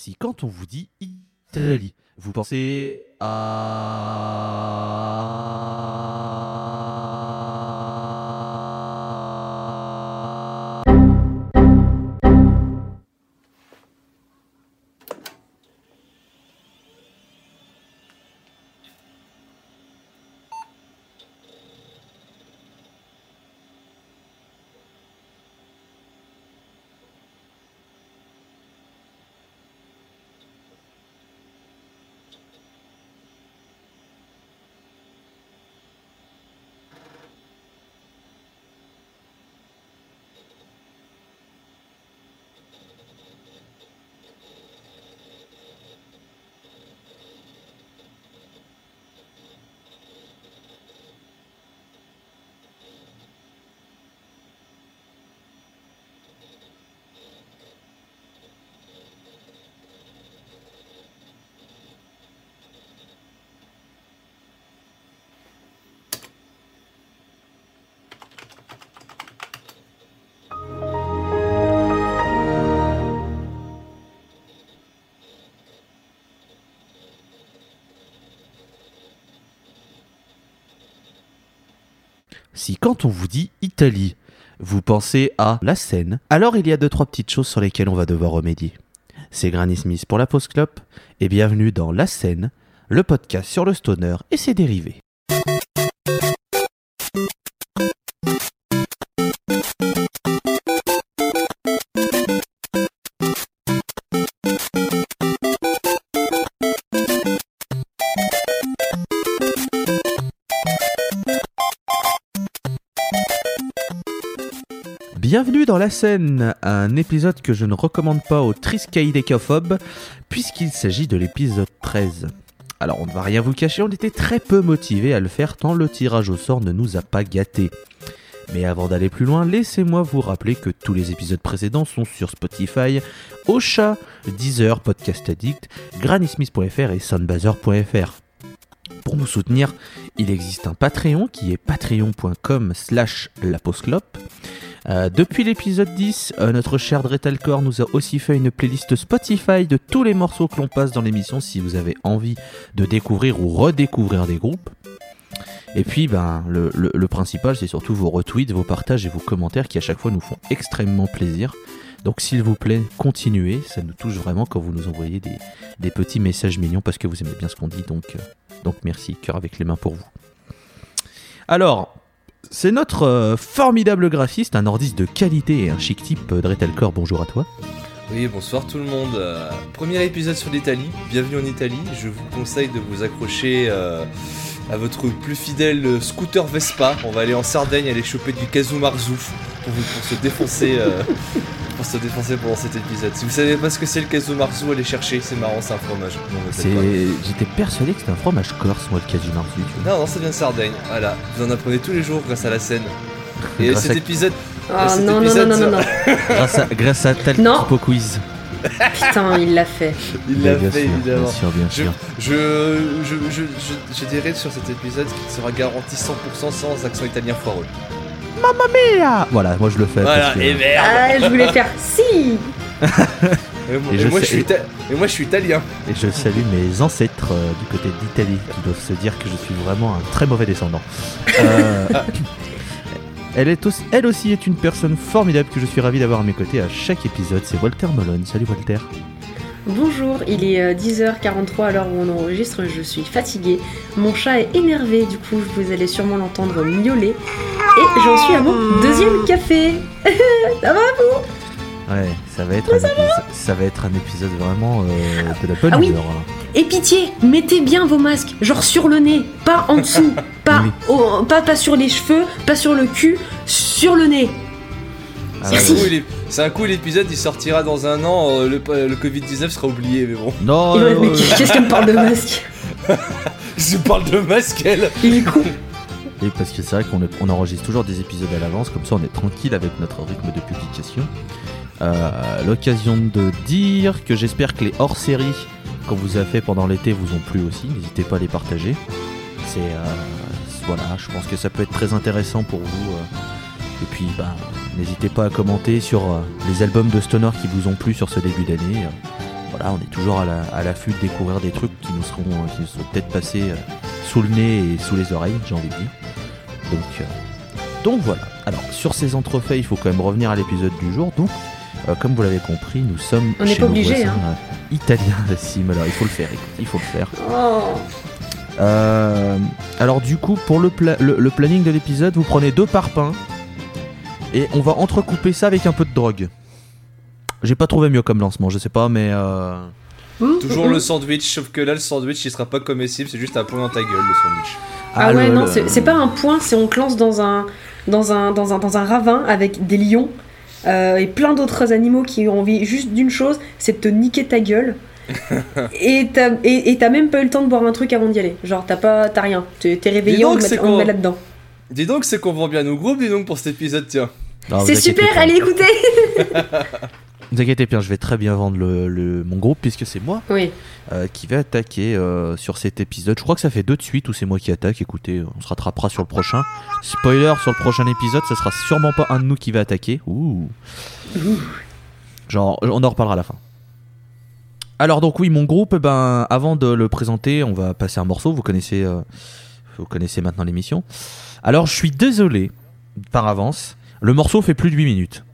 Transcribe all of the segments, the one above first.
Si quand on vous dit Italie, vous pensez à... Quand on vous dit Italie, vous pensez à la Seine, alors il y a deux trois petites choses sur lesquelles on va devoir remédier. C'est Granny Smith pour la Post Club et bienvenue dans La Seine, le podcast sur le stoner et ses dérivés. La scène, un épisode que je ne recommande pas aux triskaïdécophobes, puisqu'il s'agit de l'épisode 13. Alors on ne va rien vous cacher, on était très peu motivés à le faire tant le tirage au sort ne nous a pas gâtés. Mais avant d'aller plus loin, laissez-moi vous rappeler que tous les épisodes précédents sont sur Spotify, Ocha, Deezer, Podcast Addict, grannismith.fr et soundbazer.fr. Pour nous soutenir, il existe un Patreon qui est patreon.com slash laposclope. Euh, depuis l'épisode 10, euh, notre cher Dretalcore nous a aussi fait une playlist Spotify de tous les morceaux que l'on passe dans l'émission si vous avez envie de découvrir ou redécouvrir des groupes. Et puis, ben, le, le- le principal, c'est surtout vos retweets, vos partages et vos commentaires qui à chaque fois nous font extrêmement plaisir. Donc, s'il vous plaît, continuez. Ça nous touche vraiment quand vous nous envoyez des, des petits messages mignons parce que vous aimez bien ce qu'on dit. Donc, euh, donc merci, cœur avec les mains pour vous. Alors, c'est notre euh, formidable graphiste, un nordiste de qualité et un chic type, euh, Dretelcore. Bonjour à toi. Oui, bonsoir tout le monde. Euh, premier épisode sur l'Italie. Bienvenue en Italie. Je vous conseille de vous accrocher euh, à votre plus fidèle scooter Vespa. On va aller en Sardaigne aller choper du Kazu Marzu pour, vous- pour se défoncer. pour se défoncer pendant cet épisode. Si vous savez pas ce que c'est le Kazu Marzu, allez chercher. C'est marrant, c'est un fromage. J'étais persuadé que c'était un fromage corse, moi, le casu marzu. tu vois. Non, non, ça vient de Sardaigne. Voilà, vous en apprenez tous les jours grâce à la scène. Et Grâce cet à- épisode, Oh cet non, non, non, non, non, non. grâce à, grâce à tel typo quiz. Putain, il l'a fait. il l'a bien fait sûr, évidemment. Bien sûr, bien Je, sûr. je, je, je, je, je dirais sur cet épisode qu'il sera garanti 100% sans accent italien foireux. Ah, Voilà, moi je le fais. Voilà, parce que- et merde Ah, je voulais faire si. Et moi, Et et je moi, sais- je suis ita- et moi je suis italien. Et je salue mes ancêtres euh, du côté d'Italie qui doivent se dire que je suis vraiment un très mauvais descendant. Euh, elle, est aussi, elle aussi est une personne formidable que je suis ravi d'avoir à mes côtés à chaque épisode. C'est Walter Molone. Salut Walter. Bonjour, il est euh, 10h43 à l'heure où on enregistre, je suis fatiguée. Mon chat est énervé, du coup vous allez sûrement l'entendre miauler. Et j'en suis à mon deuxième café. Ça va Ouais, ça va être, un, épisode, ça va être un épisode vraiment euh, de la bonne Ah oui. hein. Et pitié, mettez bien vos masques, genre sur le nez, pas en dessous, pas, Oui. au- pas, pas sur les cheveux, pas sur le cul, sur le nez. Ah C'est un coup, l'ép- C'est un coup, l'épisode il sortira dans un an, euh, le, le Covid-19 sera oublié, mais bon. Non, non, mais non, qu'est-ce qu'elle me parle de masque Je parle de masque, elle Il est con. Et parce que c'est vrai qu'on on enregistre toujours des épisodes à l'avance, comme ça on est tranquille avec notre rythme de publication. Euh, L'occasion de dire que j'espère que les hors-séries qu'on vous a fait pendant l'été vous ont plu aussi. N'hésitez pas à les partager. C'est euh, voilà, je pense que ça peut être très intéressant pour vous. euh. Et puis, bah, n'hésitez pas à commenter sur euh, les albums de Stoner qui vous ont plu sur ce début d'année. euh. voilà, on est toujours à la- à l'affût de découvrir des trucs qui nous seront, euh, qui nous sont peut-être passés sous le nez et sous les oreilles, j'ai envie de dire. Donc, euh, donc voilà. Alors sur ces entrefaits, il faut quand même revenir à l'épisode du jour. Donc, euh, comme vous l'avez compris, nous sommes On chez nos obligé, voisins, hein. italiens de Sim. Alors il faut le faire, il faut le faire. Oh. Euh, alors du coup, pour le, pla- le, le planning de l'épisode, vous prenez deux parpaings et on va entrecouper ça avec un peu de drogue. J'ai pas trouvé mieux comme lancement, je sais pas, mais euh, Toujours le sandwich, sauf que là, le sandwich, il sera pas comestible, c'est juste un point dans ta gueule, le sandwich. Ah, ouais, le- non, le- c'est pas un point, c'est on te lance dans un, dans un, dans un, dans un ravin avec des lions euh, et plein d'autres animaux qui ont envie juste d'une chose, c'est de te niquer ta gueule. et t'as et, et t'as même pas eu le temps de boire un truc avant d'y aller. Genre, t'as pas, t'as rien. T'es réveillé, on te met, là-dedans. Dis donc, c'est qu'on vend bien nos groupes, dis donc, pour cet épisode, tiens. C'est super, pas. allez écoutez Vous inquiétez pas, je vais très bien vendre le, le- mon groupe puisque c'est moi Oui, euh, qui vais attaquer euh, sur cet épisode. Je crois que ça fait deux de suite où c'est moi qui attaque. Écoutez, on se rattrapera sur le prochain. Spoiler sur le prochain épisode, ça sera sûrement pas un de nous qui va attaquer. Ouh. Genre, on en reparlera à la fin. Alors donc oui, mon groupe, eh ben avant de le présenter, on va passer un morceau. Vous connaissez, euh, vous connaissez maintenant l'émission. Alors je suis désolé par avance. Le morceau fait plus de 8 minutes.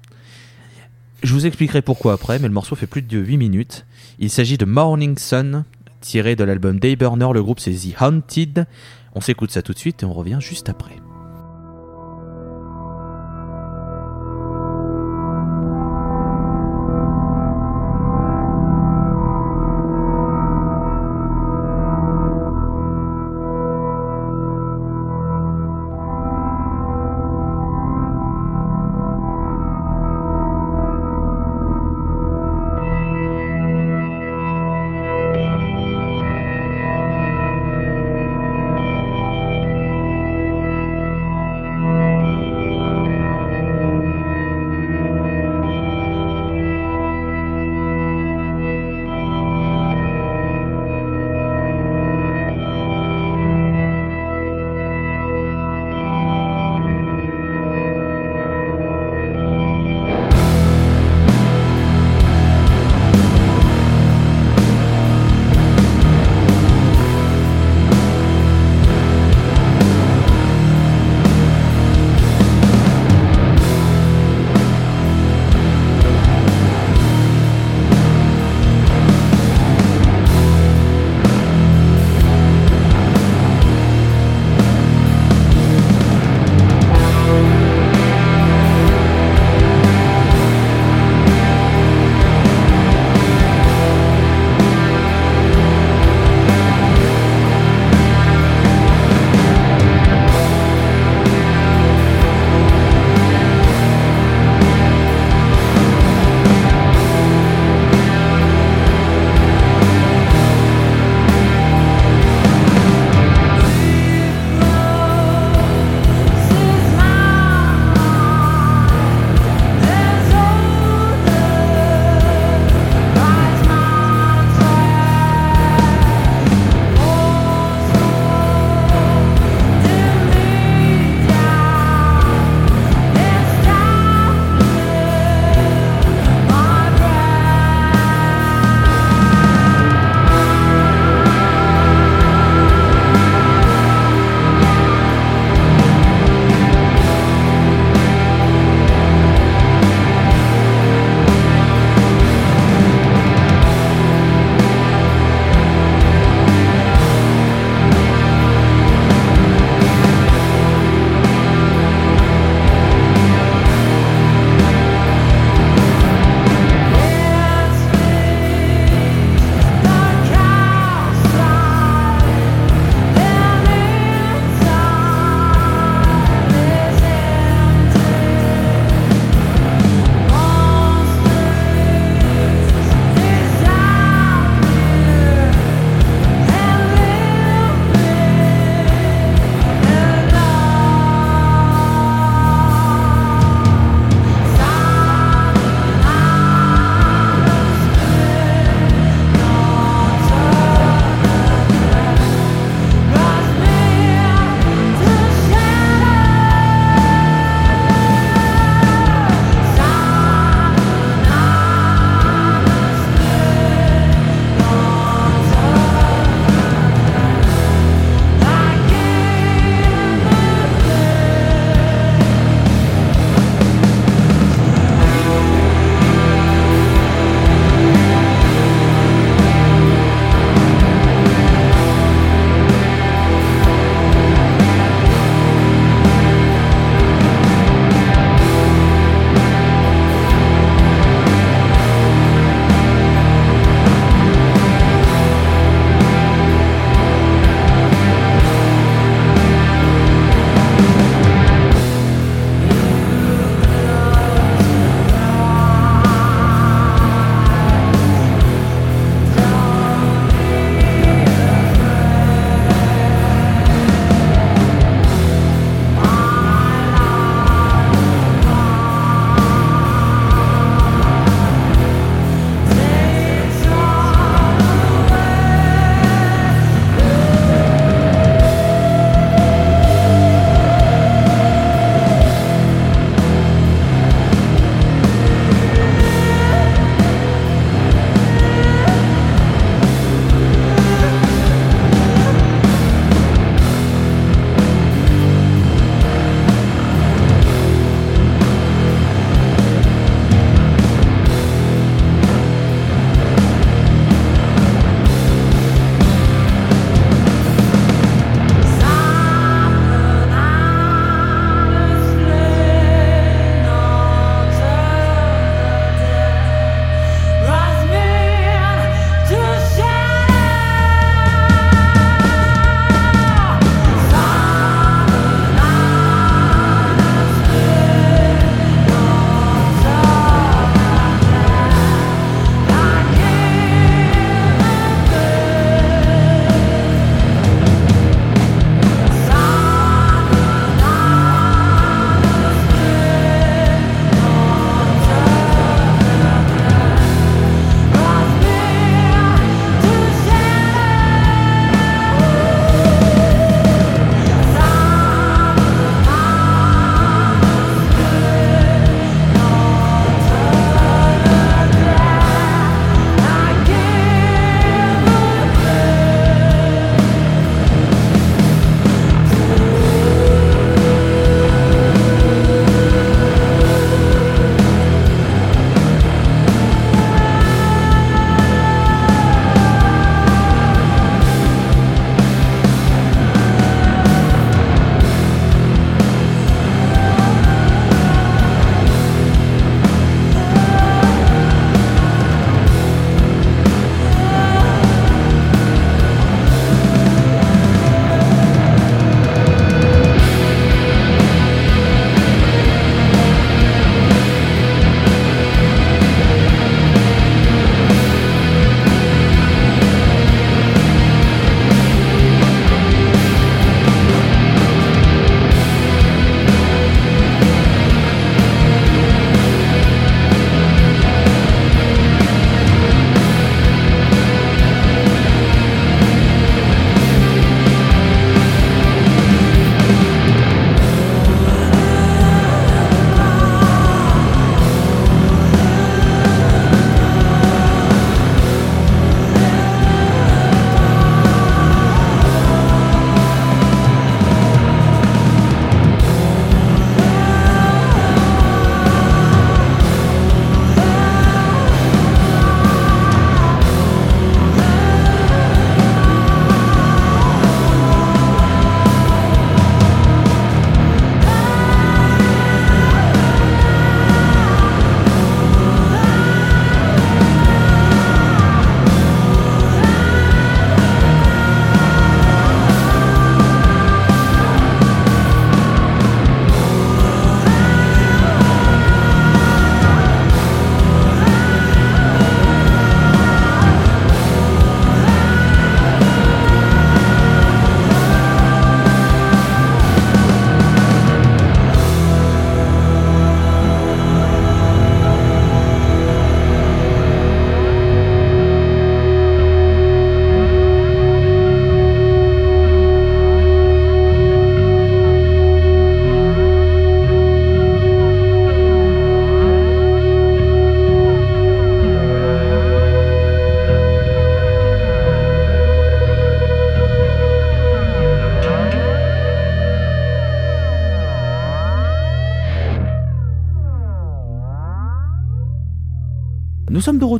Je vous expliquerai pourquoi après, mais le morceau fait plus de 8 minutes. Il s'agit de Morning Sun, tiré de l'album Day Burner. Le groupe c'est The Haunted. On s'écoute ça tout de suite et on revient juste après.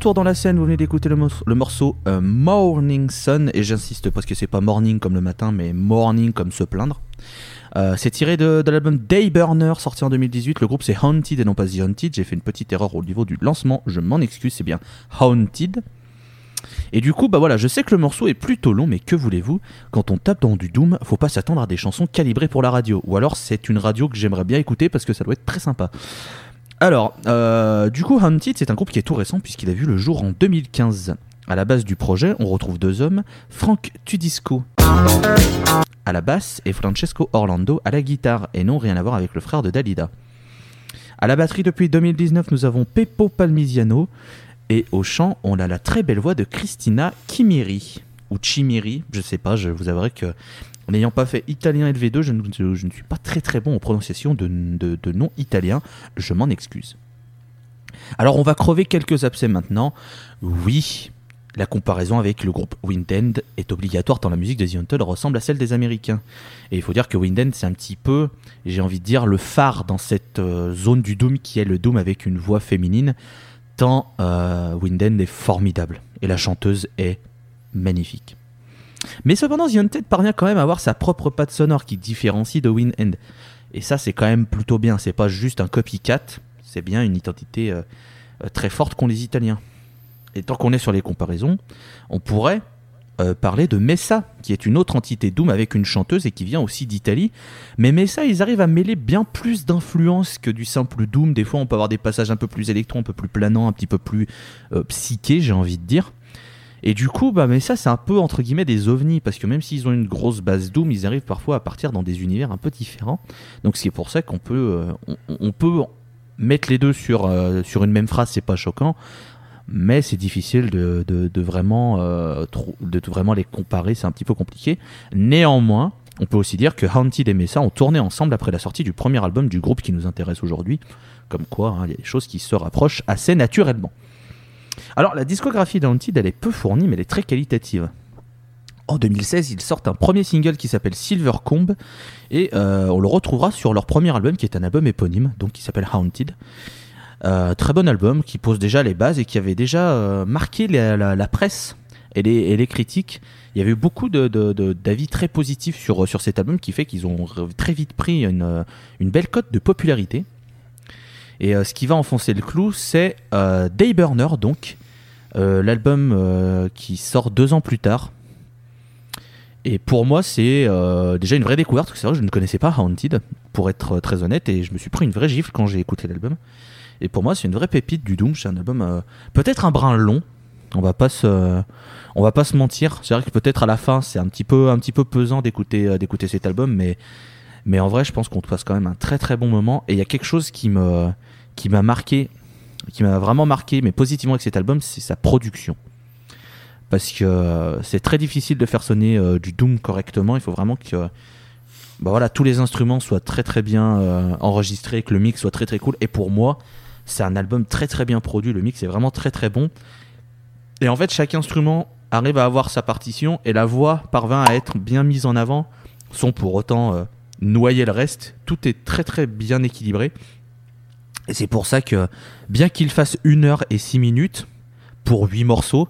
Retour dans la scène, vous venez d'écouter le, mor- le morceau euh, Morning Sun, et j'insiste parce que c'est pas morning comme le matin, mais morning comme se plaindre. Euh, c'est tiré de, de l'album Day Burner sorti en 2018. Le groupe c'est Haunted et non pas The Haunted. J'ai fait une petite erreur au niveau du lancement, je m'en excuse, c'est bien Haunted. Et du coup, bah voilà, je sais que le morceau est plutôt long, mais que voulez-vous? Quand on tape dans du Doom, faut pas s'attendre à des chansons calibrées pour la radio. Ou alors c'est une radio que j'aimerais bien écouter parce que ça doit être très sympa. Alors, euh, du coup, Haunted, c'est un groupe qui est tout récent puisqu'il a vu le jour en 2015. À la base du projet, on retrouve deux hommes, Frank Tudisco à la basse et Francesco Orlando à la guitare, et non rien à voir avec le frère de Dalida. À la batterie depuis 2019, nous avons Peppo Palmisiano, et au chant, on a la très belle voix de Christina Chimiri, ou Chimiri, je sais pas, je vous avouerai que n'ayant pas fait italien LV2, je ne, je- je ne suis pas très très bon en prononciation de, noms italiens, je m'en excuse. Alors on va crever quelques abcès maintenant. Oui, la comparaison avec le groupe Wind End est obligatoire tant la musique de The ressemble à celle des Américains. Et il faut dire que Wind End c'est un petit peu, j'ai envie de dire, le phare dans cette euh, zone du Doom qui est le Doom avec une voix féminine, tant euh, Wind End est formidable et la chanteuse est magnifique. Mais cependant, Haunted parvient quand même à avoir sa propre patte sonore qui différencie de Wind End. Et ça, c'est quand même plutôt bien. C'est pas juste un copycat, c'est bien une identité euh, euh, très forte qu'ont les Italiens. Et tant qu'on est sur les comparaisons, on pourrait euh, parler de Messa, qui est une autre entité Doom avec une chanteuse et qui vient aussi d'Italie. Mais Messa, ils arrivent à mêler bien plus d'influences que du simple Doom. Des fois, on peut avoir des passages un peu plus électro, un peu plus planants, un petit peu plus psychés, j'ai envie de dire. Et du coup, bah, Messa, c'est un peu entre guillemets des ovnis, parce que même s'ils ont une grosse base Doom, ils arrivent parfois à partir dans des univers un peu différents. Donc c'est pour ça qu'on peut, euh, on, peut mettre les deux sur, euh, sur une même phrase, c'est pas choquant mais c'est difficile de, de, vraiment, euh, de vraiment les comparer, c'est un petit peu compliqué. Néanmoins, on peut aussi dire que Haunted et Mesa ont tourné ensemble après la sortie du premier album du groupe qui nous intéresse aujourd'hui. Comme quoi, hein, il y a des choses qui se rapprochent assez naturellement. Alors, la discographie d'Haunted, elle est peu fournie, mais elle est très qualitative. En 2016, ils sortent un premier single qui s'appelle Silver Comb, et euh, on le retrouvera sur leur premier album, qui est un album éponyme, donc qui s'appelle Haunted. Euh, très bon album qui pose déjà les bases et qui avait déjà euh, marqué la, presse et les, critiques. Il y avait eu beaucoup d'avis très positifs sur, sur cet album qui fait qu'ils ont très vite pris une, une belle cote de popularité. Et ce qui va enfoncer le clou, c'est Dayburner, donc l'album euh, qui sort deux ans plus tard. Et pour moi, c'est euh, déjà une vraie découverte, c'est vrai que je ne connaissais pas Haunted, pour être euh, très honnête, et je me suis pris une vraie gifle quand j'ai écouté l'album. Et pour moi, c'est une vraie pépite du Doom. C'est un album euh, peut-être un brin long. On va pas se, on va pas se mentir. C'est vrai que peut-être à la fin, c'est un petit peu, un petit peu pesant d'écouter, euh, d'écouter cet album, mais, mais en vrai, je pense qu'on passe quand même un très très bon moment. Et il y a quelque chose qui me, qui m'a marqué, qui m'a vraiment marqué, mais positivement avec cet album, c'est sa production. Parce que euh, c'est très difficile de faire sonner euh, du Doom correctement. Il faut vraiment que bah voilà, tous les instruments soient très très bien euh, enregistrés, que le mix soit très très cool. Et pour moi, c'est un album très très bien produit. Le mix est vraiment très très bon. Et en fait, chaque instrument arrive à avoir sa partition et la voix parvint à être bien mise en avant, sans pour autant noyer le reste. Tout est très très bien équilibré. Et c'est pour ça que, bien qu'il fasse 1 heure et 6 minutes pour 8 morceaux,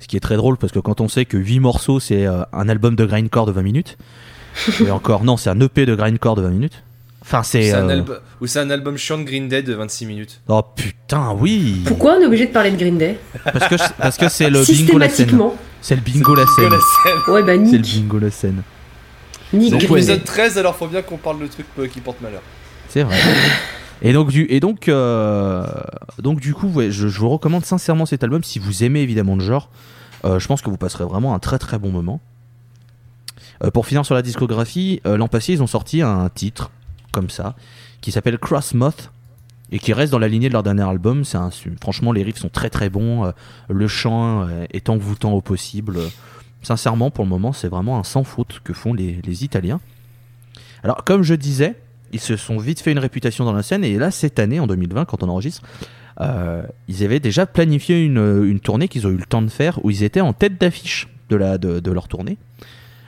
ce qui est très drôle parce que quand on sait que 8 morceaux c'est euh, un album de grindcore de 20 minutes, et encore, non, c'est un EP de grindcore de 20 minutes. Enfin, c'est. Euh, Ou c'est un album chiant de Green Day de 26 minutes. Oh putain, oui Pourquoi on est obligé de parler de Green Day Parce que parce que c'est le bingo la scène. Systématiquement. C'est le bingo la scène. Ouais, bah C'est le bingo la scène. Nick Donc, épisode 13, alors faut bien qu'on parle de trucs euh, qui portent malheur. C'est vrai. Et donc du et donc euh, donc du coup, je, vous recommande sincèrement cet album si vous aimez évidemment le genre. Euh, je pense que vous passerez vraiment un très très bon moment. Euh, pour finir sur la discographie, l'an passé ils ont sorti un titre comme ça qui s'appelle Cross Moth et qui reste dans la lignée de leur dernier album. C'est franchement les riffs sont très très bons, le chant est envoûtant au possible. Sincèrement, pour le moment, c'est vraiment un sans faute que font les, les Italiens. Alors, comme je disais, ils se sont vite fait une réputation dans la scène et là, cette année, en 2020, quand on enregistre, euh, ils avaient déjà planifié une, une tournée qu'ils ont eu le temps de faire où ils étaient en tête d'affiche de, de, leur tournée.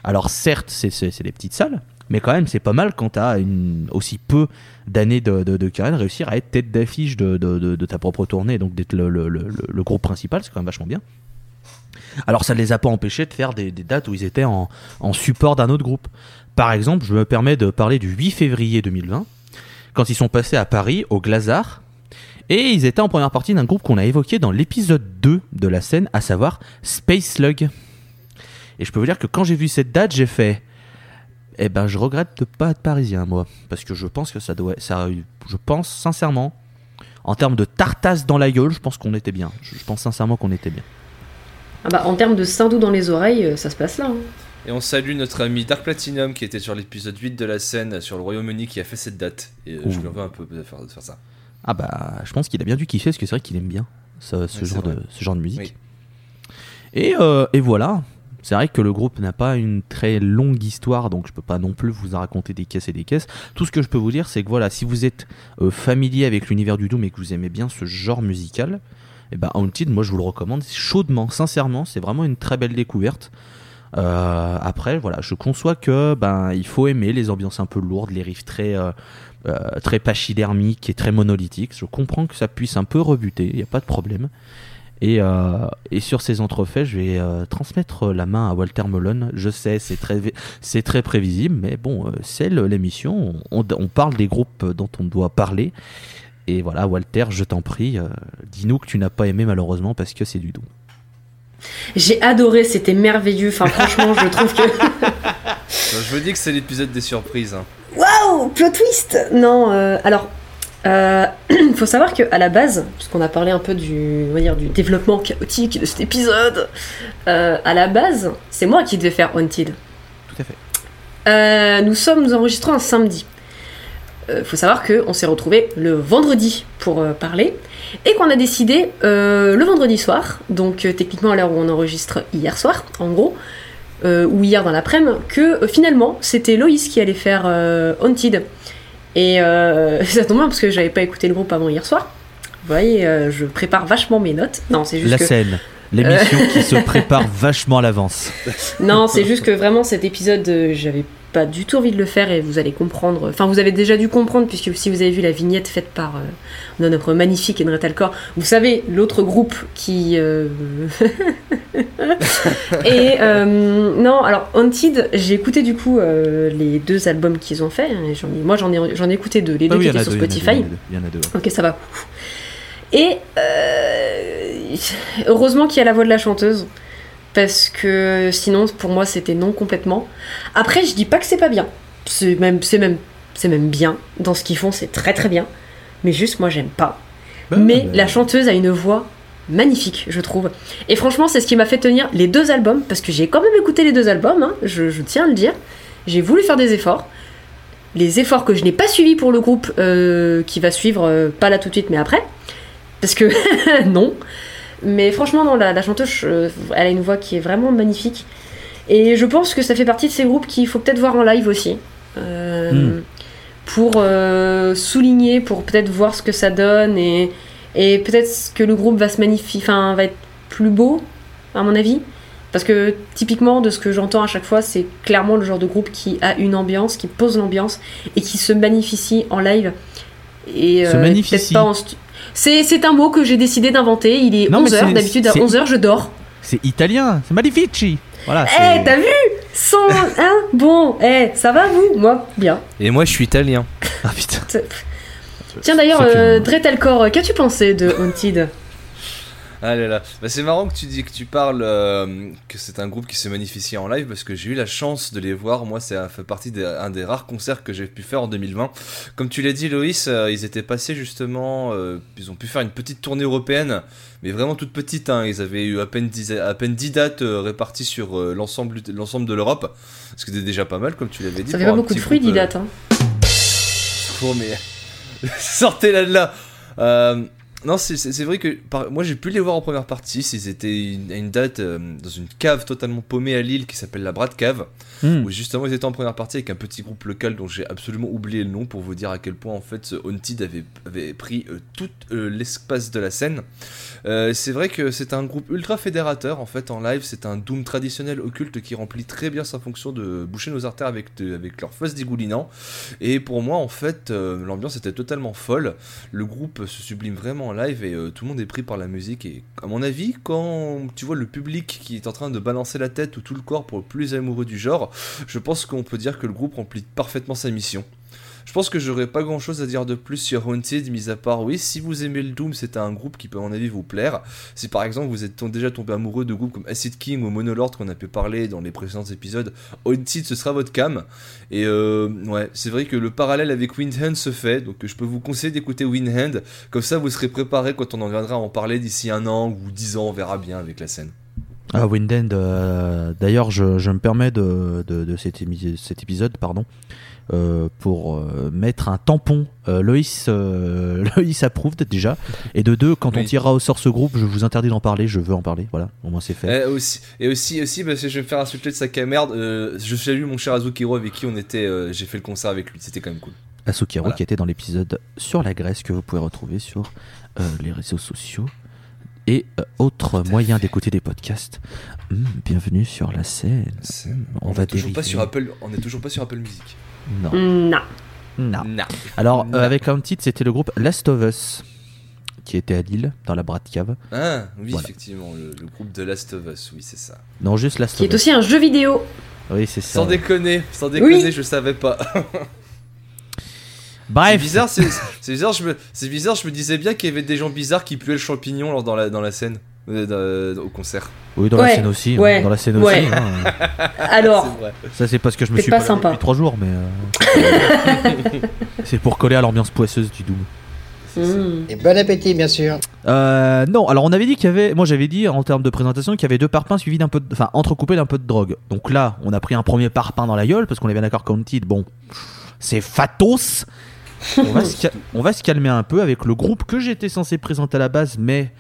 Alors certes, c'est des petites salles, Mais quand même, c'est pas mal quand t'as aussi peu d'années de, de, de carrière, réussir à être tête d'affiche de, de, ta propre tournée, donc d'être le, le, le, le groupe principal, c'est quand même vachement bien. Alors ça ne les a pas empêchés de faire des, des dates où ils étaient en, en support d'un autre groupe. Par exemple, je me permets de parler du 8 février 2020, quand ils sont passés à Paris, au Glazart, et ils étaient en première partie d'un groupe qu'on a évoqué dans l'épisode 2 de la scène, à savoir Space Slug. Et je peux vous dire que quand j'ai vu cette date, j'ai fait... Eh ben, je regrette de pas être parisien, moi. Parce que je pense que ça doit... Ça, je pense sincèrement, en termes de tartasse dans la gueule, je pense qu'on était bien. Je je pense sincèrement qu'on était bien. Ah bah, en termes de Sindou dans les oreilles, euh, ça se passe là. hein. Et on salue notre ami Dark Platinum qui était sur l'épisode 8 de la scène sur le Royaume-Uni qui a fait cette date. Et euh, je lui en veux un peu de faire, de faire ça. Ah bah, je pense qu'il a bien dû kiffer, parce que c'est vrai qu'il aime bien ce, ce Ouais, c'est genre, de, vrai. ce genre de musique. Oui. Et, euh, et voilà. C'est vrai que le groupe n'a pas une très longue histoire, donc je peux pas non plus vous en raconter des caisses et des caisses. Tout ce que je peux vous dire, c'est que voilà, si vous êtes euh, familier avec l'univers du Doom et que vous aimez bien ce genre musical, et ben Haunted, moi je vous le recommande chaudement, sincèrement, c'est vraiment une très belle découverte. Euh, après, voilà, je conçois que ben il faut aimer les ambiances un peu lourdes, les riffs très euh, euh, très pachydermiques et très monolithiques. Je comprends que ça puisse un peu rebuter, il n'y a pas de problème. Et, euh, et sur ces entrefaits, je vais euh, transmettre la main à Walter Mullen. Je sais, c'est très, c'est très prévisible, mais bon, euh, c'est l'émission. On, on parle des groupes dont on doit parler. Et voilà, Walter, je t'en prie, euh, dis-nous que tu n'as pas aimé malheureusement parce que c'est du doux. J'ai adoré, c'était merveilleux. Enfin, franchement, je trouve que. Je me dis que c'est l'épisode des surprises. hein. Waouh, plot twist Non, euh, alors, il faut savoir qu'à la base, puisqu'on a parlé un peu du, on va dire, du développement chaotique de cet épisode, euh, à la base, c'est moi qui devais faire Haunted. Tout à fait. Euh, nous sommes nous enregistrons un samedi. Il faut savoir qu'on s'est retrouvé le vendredi pour euh, parler et qu'on a décidé euh, le vendredi soir, donc euh, techniquement à l'heure où on enregistre hier soir, en gros, euh, ou hier dans l'après-midi, que finalement c'était Loïs qui allait faire Haunted. Et ça tombe bien parce que j'avais pas écouté le groupe avant hier soir. Vous voyez, je prépare vachement mes notes. Non, c'est juste La que. scène, l'émission qui se prépare vachement à l'avance. Non, c'est juste que vraiment cet épisode, j'avais pas du tout envie de le faire et vous allez comprendre. Enfin, vous avez déjà dû comprendre puisque si vous avez vu la vignette faite par euh, notre magnifique Henry Talcor, vous savez l'autre groupe qui. euh, et euh, non, alors Haunted, j'ai écouté du coup les deux albums qu'ils ont fait. hein, et j'en ai- moi, j'en ai, j'en ai écouté deux, les deux Ah oui, qui il y en étaient a sur deux, il y en a deux, Spotify. Il y en a deux. ouais. Ok, ça va. Et heureusement qu'il y a la voix de la chanteuse. Parce que sinon, pour moi, c'était non complètement. Après, je dis pas que c'est pas bien. C'est même, c'est même, c'est même bien. Dans ce qu'ils font, c'est très très bien. Mais juste, moi, j'aime pas. Bah, Mais bah, la chanteuse a une voix magnifique, je trouve. Et franchement, c'est ce qui m'a fait tenir les deux albums. Parce que j'ai quand même écouté les deux albums, hein, je, je tiens à le dire. J'ai voulu faire des efforts. Les efforts que je n'ai pas suivis pour le groupe euh, qui va suivre, euh, pas là tout de suite, mais après. Parce que non. Mais franchement, non, la, la chanteuse, elle a une voix qui est vraiment magnifique. Et je pense que ça fait partie de ces groupes qu'il faut peut-être voir en live aussi. Euh, Mm. Pour euh, souligner, pour peut-être voir ce que ça donne et, et peut-être que le groupe va se magnifier, enfin, va être plus beau, à mon avis. Parce que typiquement, de ce que j'entends à chaque fois, c'est clairement le genre de groupe qui a une ambiance, qui pose l'ambiance et qui se magnificie en live. Et, euh, peut-être pas en c'est, c'est un mot que j'ai décidé d'inventer. Il est Non, mais 11h. c'est- D'habitude, à c'est- 11h, je dors. C'est italien, c'est magnifici. Voilà. Eh, t'as vu? Sans. Hein Bon, eh, ça va vous? Moi, bien. Et moi, je suis italien. Ah putain. Tiens d'ailleurs, euh, Dretelcore, qu'as-tu pensé de Haunted? Ah là là. Bah, c'est marrant que tu dis que tu parles euh, que c'est un groupe qui se magnifie en live parce que j'ai eu la chance de les voir. Moi, c'est fait partie d'un des rares concerts que j'ai pu faire en 2020. Comme tu l'as dit, Loïs, euh, ils étaient passés justement. euh, ils ont pu faire une petite tournée européenne, mais vraiment toute petite. hein. Ils avaient eu à peine 10, à peine 10 dates réparties sur l'ensemble de l'Europe. Ce qui était déjà pas mal, comme tu l'avais dit. Ça fait pas beaucoup de fruits, groupe, euh, Didat. Hein. Cours, mais sortez là de là. Euh, Non, c'est- vrai que par- moi j'ai pu les voir en première partie. Ils étaient une- à une date euh, dans une cave totalement paumée à Lille qui s'appelle la Brad Cave. Hmm. Où justement ils étaient en première partie avec un petit groupe local dont j'ai absolument oublié le nom pour vous dire à quel point en fait Haunted avait, avait pris euh, tout euh, l'espace de la scène. C'est vrai que c'est un groupe ultra fédérateur en fait en live. C'est un doom traditionnel occulte qui remplit très bien sa fonction de boucher nos artères avec, de- avec leur fuzz dégoulinant. Et pour moi en fait l'ambiance était totalement folle. Le groupe se sublime vraiment en live et euh, tout le monde est pris par la musique. Et à mon avis, quand tu vois le public qui est en train de balancer la tête ou tout le corps pour le plus amoureux du genre, je pense qu'on peut dire que le groupe remplit parfaitement sa mission. Je pense que j'aurais pas grand chose à dire de plus sur Haunted, mis à part, oui, si vous aimez le Doom, c'est un groupe qui peut, à mon avis, vous plaire. Si par exemple vous êtes déjà tombé amoureux de groupes comme Acid King ou Monolord qu'on a pu parler dans les précédents épisodes, Haunted ce sera votre cam. Et euh, ouais, c'est vrai que le parallèle avec Windhand se fait, donc je peux vous conseiller d'écouter Windhand, comme ça vous serez préparé quand on en viendra à en parler d'ici un an ou dix ans, on verra bien avec la scène. Ah, Windend, euh, d'ailleurs, je, me permets de, cet épisode pardon, euh, pour euh, mettre un tampon. Euh, Loïs, Loïs approuve déjà. Et de deux, quand on tirera au sort ce groupe, je vous interdis d'en parler, je veux en parler. Voilà, au moins c'est fait. Et aussi, et aussi, aussi parce que je vais me faire insulter de sac à merde, je salue mon cher Azukiro avec qui on était, j'ai fait le concert avec lui, c'était quand même cool. Asukiro Voilà. qui était dans l'épisode sur la Grèce que vous pouvez retrouver sur les réseaux sociaux et euh, autres moyens d'écouter des podcasts. Hum, bienvenue sur la scène. On On, va est toujours pas sur Apple, on est toujours pas sur Apple Music. Non. Non. non. Non. Alors, Non. euh, avec un titre, c'était le groupe Last of Us qui était à Lille, dans la Brad Cave. Ah, oui, Voilà. effectivement, le, le groupe de Last of Us, oui, c'est ça. Non, juste Last Qui of est Us. aussi un jeu vidéo. Oui, c'est ça. Sans déconner, sans déconner, Oui. je savais pas. C'est Bref, bizarre, c'est c'est bizarre, je me, c'est bizarre, je me disais bien qu'il y avait des gens bizarres qui puaient le champignon lors dans la, dans la scène, euh, au concert. oui, dans la scène aussi. hein, ouais, dans la scène ouais. aussi. hein. Alors. Ça, c'est parce que je me suis pas pas, sympa. depuis trois jours, mais euh, c'est pour coller à l'ambiance poisseuse du Doom. Hmm. Et bon appétit, bien sûr. Euh, non, alors on avait dit qu'il y avait, moi j'avais dit en termes de présentation qu'il y avait deux parpaings suivis d'un peu, de, enfin entrecoupés d'un peu de drogue. Donc là, on a pris un premier parpaing dans la gueule parce qu'on est bien d'accord qu'Haunted, bon, c'est fatos. On va, se, ca- on va se calmer un peu avec le groupe que j'étais censé présenter à la base, mais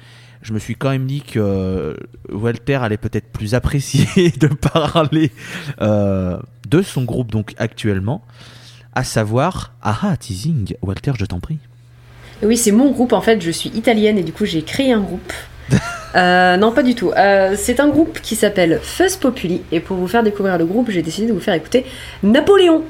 je me suis quand même dit que euh, Walter allait peut-être plus apprécier de parler euh, de son groupe donc actuellement, à savoir, ah ah, teasing, Walter, je t'en prie. Oui, c'est mon groupe en fait. Je suis italienne et du coup j'ai créé un groupe. Euh, non, pas du tout. Euh, c'est un groupe qui s'appelle Fuzz Populi et pour vous faire découvrir le groupe, j'ai décidé de vous faire écouter Napoléon.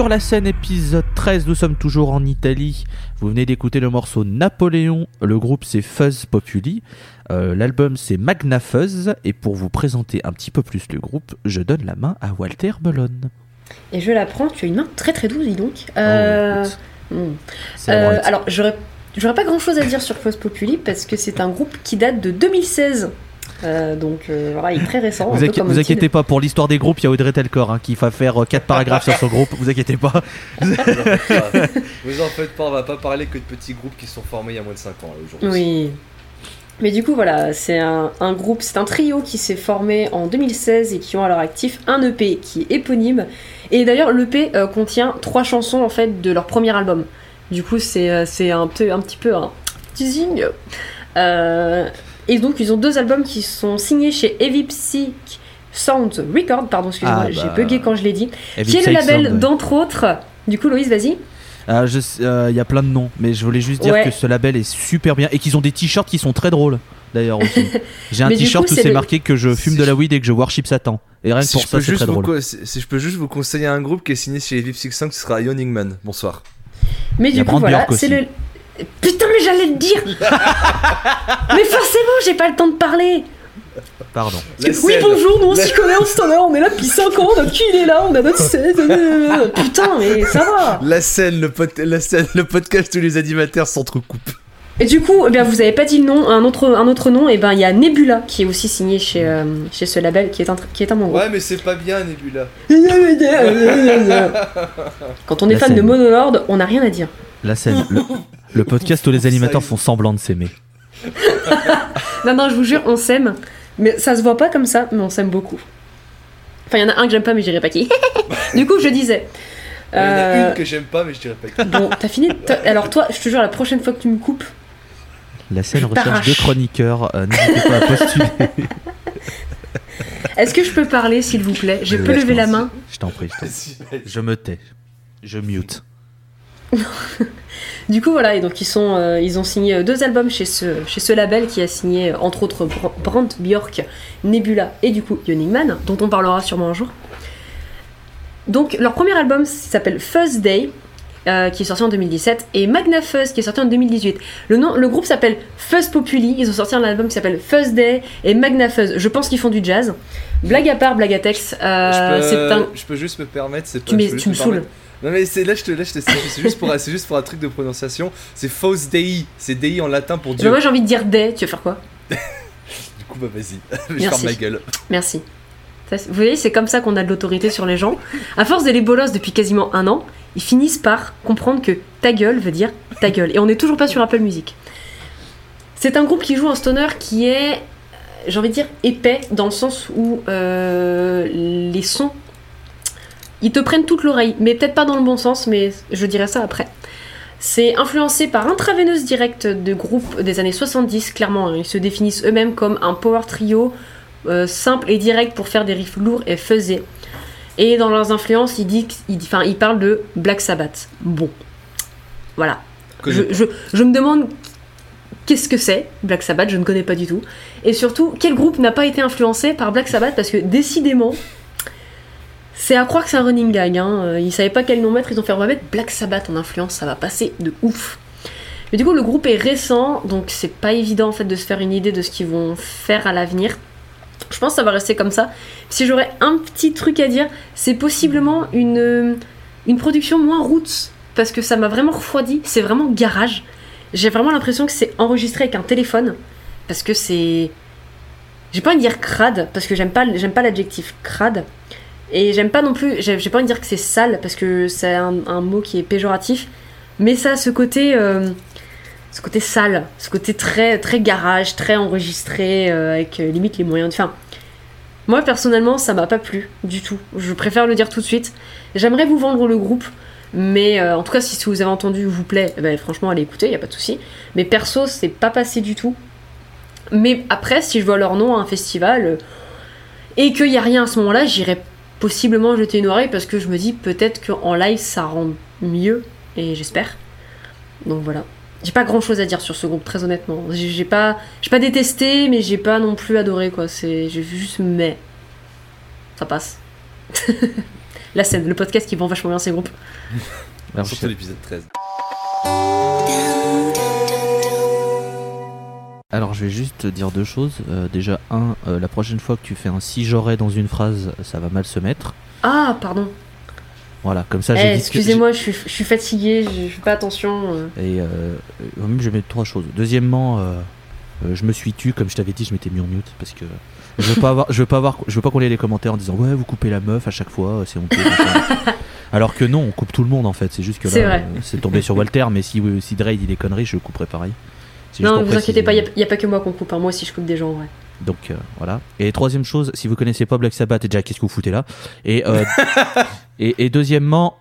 Sur la scène épisode 13, nous sommes toujours en Italie. Vous venez d'écouter le morceau Napoléon. Le groupe c'est Fuzz Populi. Euh, L'album c'est Magna Fuzz. Et pour vous présenter un petit peu plus le groupe, je donne la main à Walter Bellone. Et je la prends, tu as une main très très douce, dis donc. Euh, Oh, écoute, hmm. c'est Euh, alors, j'aurais j'aurais pas grand chose à dire sur Fuzz Populi parce que c'est un groupe qui date de 2016. Euh, donc euh, voilà, il est très récent. un Vous, peu inqui- comme vous Otil. inquiétez pas, pour l'histoire des groupes, il y a Audrey Telcor hein, qui va faire 4 paragraphes sur son groupe. Vous inquiétez pas. Vous en faites pas. Vous en faites pas, on va pas parler que de petits groupes qui sont formés il y a moins de 5 ans aujourd'hui. Oui. Mais du coup, voilà, c'est un, un groupe, c'est un trio qui s'est formé en 2016 et qui ont à leur actif un EP qui est éponyme. Et d'ailleurs, l'EP euh, contient trois chansons en fait de leur premier album. Du coup, c'est euh, c'est un, peu, un petit peu un teasing. Euh, et donc, ils ont deux albums qui sont signés chez Heavy Psych Sound Record, pardon, excusez-moi, Ah, j'ai bah. bugué quand je l'ai dit. Heavy qui est le label Sound. d'entre autres. Du coup, Loïs, vas-y. Ah, euh, Il y a plein de noms, mais je voulais juste dire Ouais. que ce label est super bien et qu'ils ont des t-shirts qui sont très drôles. D'ailleurs aussi. J'ai un t-shirt coup, où c'est c'est le- marqué que je fume Si de la weed et que je worship Satan. Et rien que Si pour je, ça, peux c'est juste très vous drôle. co- si si je peux juste vous conseiller un groupe qui est signé chez Six Sang, ce sera Yawning Man. Bonsoir. Mais du coup, voilà, c'est le. Putain, mais j'allais le dire Mais forcément, j'ai pas le temps de parler Pardon. La Oui, scène. bonjour, nous on s'y connaît, on se on est là depuis 5 ans, notre cul il est là, on a notre scène. Putain, mais ça va La scène, le, pod- la scène, le podcast où les animateurs s'entrecoupent. Et du coup, eh bien, vous avez pas dit le nom, un autre, un autre nom, et ben il y a Nebula qui est aussi signé chez, euh, chez ce label, qui est un, qui est un. Ouais, mais c'est pas bien, Nebula. Quand on est La fan scène. de Monolord, on n'a rien à dire. La scène. Le, le podcast où les animateurs font semblant de s'aimer. Non, non, je vous jure, on s'aime. Mais ça se voit pas comme ça, mais on s'aime beaucoup. Enfin, il y en a un que j'aime pas, mais je dirais pas qui. du coup, je disais. Il y en a euh, une que j'aime pas, mais je dirais pas qui. Bon, t'as fini t'as- Alors, toi, je te jure, la prochaine fois que tu me coupes, La scène recherche deux chroniqueurs. euh, N'hésitez pas à postuler. est-ce que je peux parler, s'il vous plaît? Je peux lever la main? Je t'en prie. je. Je me tais. Je mute. Du coup, voilà, et donc ils, sont, euh, ils ont signé euh, deux albums chez ce, chez ce label qui a signé, euh, entre autres, Br- Brandt Bjork, Nebula et du coup Yawning Man, dont on parlera sûrement un jour. Donc, leur premier album s'appelle Fuzz Day, euh, qui est sorti en 2017, et Magna Fuzz, qui est sorti en 2018. Le, nom, le groupe s'appelle Fuzz Populi, ils ont sorti un album qui s'appelle Fuzz Day et Magna Fuzz. Je pense qu'ils font du jazz. Blague à part, blague à texte, euh, je, peux, c'est un. je peux juste me permettre, c'est Tu, pas- me- je peux tu me saoules. Non mais c'est là je te là je te c'est juste pour c'est juste pour un truc de prononciation, c'est fausse dei, c'est dei en latin pour Mais Dieu. moi j'ai envie de dire Day, tu veux faire quoi? Du coup bah vas-y, je ferme ma gueule. Merci. Ça, Vous voyez, c'est comme ça qu'on a de l'autorité sur les gens. À force de les bolos depuis quasiment un an, ils finissent par comprendre que ta gueule veut dire ta gueule. Et on n'est toujours pas sur Apple Music. C'est un groupe qui joue un stoner qui est, euh, j'ai envie de dire, épais, dans le sens où euh, les sons, ils te prennent toute l'oreille. Mais peut-être pas dans le bon sens, mais je dirai ça après. C'est influencé par intraveineuse directe de groupes des années 70, clairement. hein. Ils se définissent eux-mêmes comme un power trio euh, simple et direct pour faire des riffs lourds et faisés. Et dans leurs influences, ils, ils, enfin, ils parlent de Black Sabbath. Bon. Voilà. Je, je- je me demande qu'est-ce que c'est Black Sabbath, je ne connais pas du tout. Et surtout, quel groupe n'a pas été influencé par Black Sabbath? Parce que décidément, c'est à croire que c'est un running gag. Hein. Euh, Ils savaient pas quel nom mettre, ils ont fait on Black Sabbath en influence, ça va passer de ouf. Mais du coup, le groupe est récent, donc c'est pas évident en fait de se faire une idée de ce qu'ils vont faire à l'avenir. Je pense que ça va rester comme ça. Si j'aurais un petit truc à dire, c'est possiblement une, une production moins roots, parce que ça m'a vraiment refroidi. C'est vraiment garage. J'ai vraiment l'impression que c'est enregistré avec un téléphone, parce que c'est. J'ai pas envie de dire crade, parce que j'aime pas, j'aime pas l'adjectif crade. Et j'aime pas non plus, j'ai pas envie de dire que c'est sale, parce que c'est un, mot qui est péjoratif. Mais ça, ce côté. euh, ce côté sale, ce côté très, très garage, très enregistré, euh, avec euh, limite les moyens. Enfin, moi personnellement, ça m'a pas plu du tout. Je préfère le dire tout de suite. J'aimerais vous vendre le groupe, mais en tout cas, si vous avez entendu vous plaît, eh ben, franchement, allez écouter, y a pas de souci. Mais perso, c'est pas passé du tout. Mais après, si je vois leur nom à un festival et qu'il y a rien à ce moment-là, j'irai possiblement jeter une oreille parce que je me dis peut-être qu'en live ça rend mieux et j'espère. Donc voilà. J'ai pas grand chose à dire sur ce groupe, très honnêtement. J'ai pas, j'ai pas détesté, mais j'ai pas non plus adoré quoi. C'est, j'ai juste mais ça passe. la scène, le podcast qui vend vachement bien ces groupes. Alors, Surtout l'épisode 13. Alors je vais juste te dire deux choses. Euh, déjà, un, euh, la prochaine fois que tu fais un si j'aurais dans une phrase, ça va mal se mettre. Ah, pardon. Voilà, comme ça Eh, j'ai Excusez-moi, je suis, je suis fatiguée, je, je fais pas attention. euh. Et euh, même je vais mettre trois choses. Deuxièmement, euh, euh, je me suis tu, comme je t'avais dit, je m'étais mis en mute parce que je veux pas avoir, je veux pas avoir, je veux pas qu'on ait les commentaires en disant ouais vous coupez la meuf à chaque fois, c'est honteux. machin. Alors que non, on coupe tout le monde en fait. C'est juste que C'est là, vrai. euh, c'est tombé sur Walter, mais si si Dre dit des conneries, je le couperai pareil. Non, vous inquiétez pas, il n'y a, pas que moi qu'on coupe. hein. Moi aussi, je coupe des gens, en vrai. Donc euh, voilà. Et troisième chose, si vous connaissez pas Black Sabbath, déjà qu'est-ce que vous foutez là? Et, euh, et, et deuxièmement,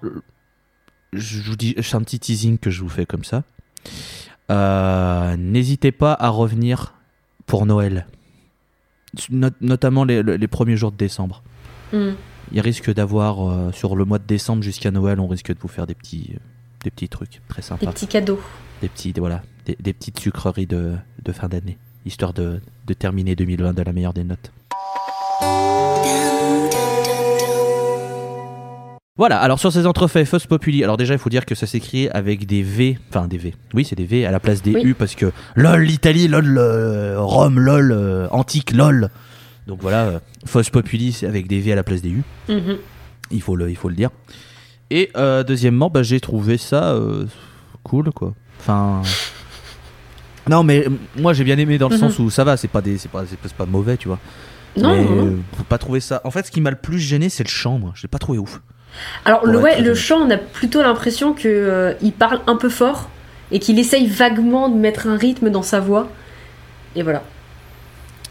je vous dis, c'est un petit teasing que je vous fais comme ça. Euh, N'hésitez pas à revenir pour Noël, Not- notamment les, les premiers jours de décembre. Hmm. Il risque d'avoir sur le mois de décembre jusqu'à Noël, on risque de vous faire des petits, des petits trucs très Des sympas, petits cadeaux. des petits, voilà, des, des petites sucreries de, de fin d'année, histoire de, de terminer 2020 de la meilleure des notes. Voilà, alors sur ces entrefaits, Fausse Populi, alors déjà il faut dire que ça s'écrit avec des V, enfin des V, oui c'est des V à la place des Oui. U parce que LOL l'Italie, LOL euh, Rome, LOL euh, antique, LOL. Donc voilà, euh, Fausse Populi c'est avec des V à la place des U, Mhm. il faut le, il faut le dire. Et euh, deuxièmement, bah, j'ai trouvé ça cool quoi. Enfin... Non mais euh, moi j'ai bien aimé dans le Mhm. sens où ça va, c'est pas, des, c'est pas, c'est pas, mauvais tu vois. Non, mais non, non. euh, faut pas trouver ça. En fait ce qui m'a le plus gêné c'est le chant moi, je l'ai pas trouvé ouf. Alors, le, ouais, le chant, on a plutôt l'impression que euh, il parle un peu fort et qu'il essaye vaguement de mettre un rythme dans sa voix. Et voilà.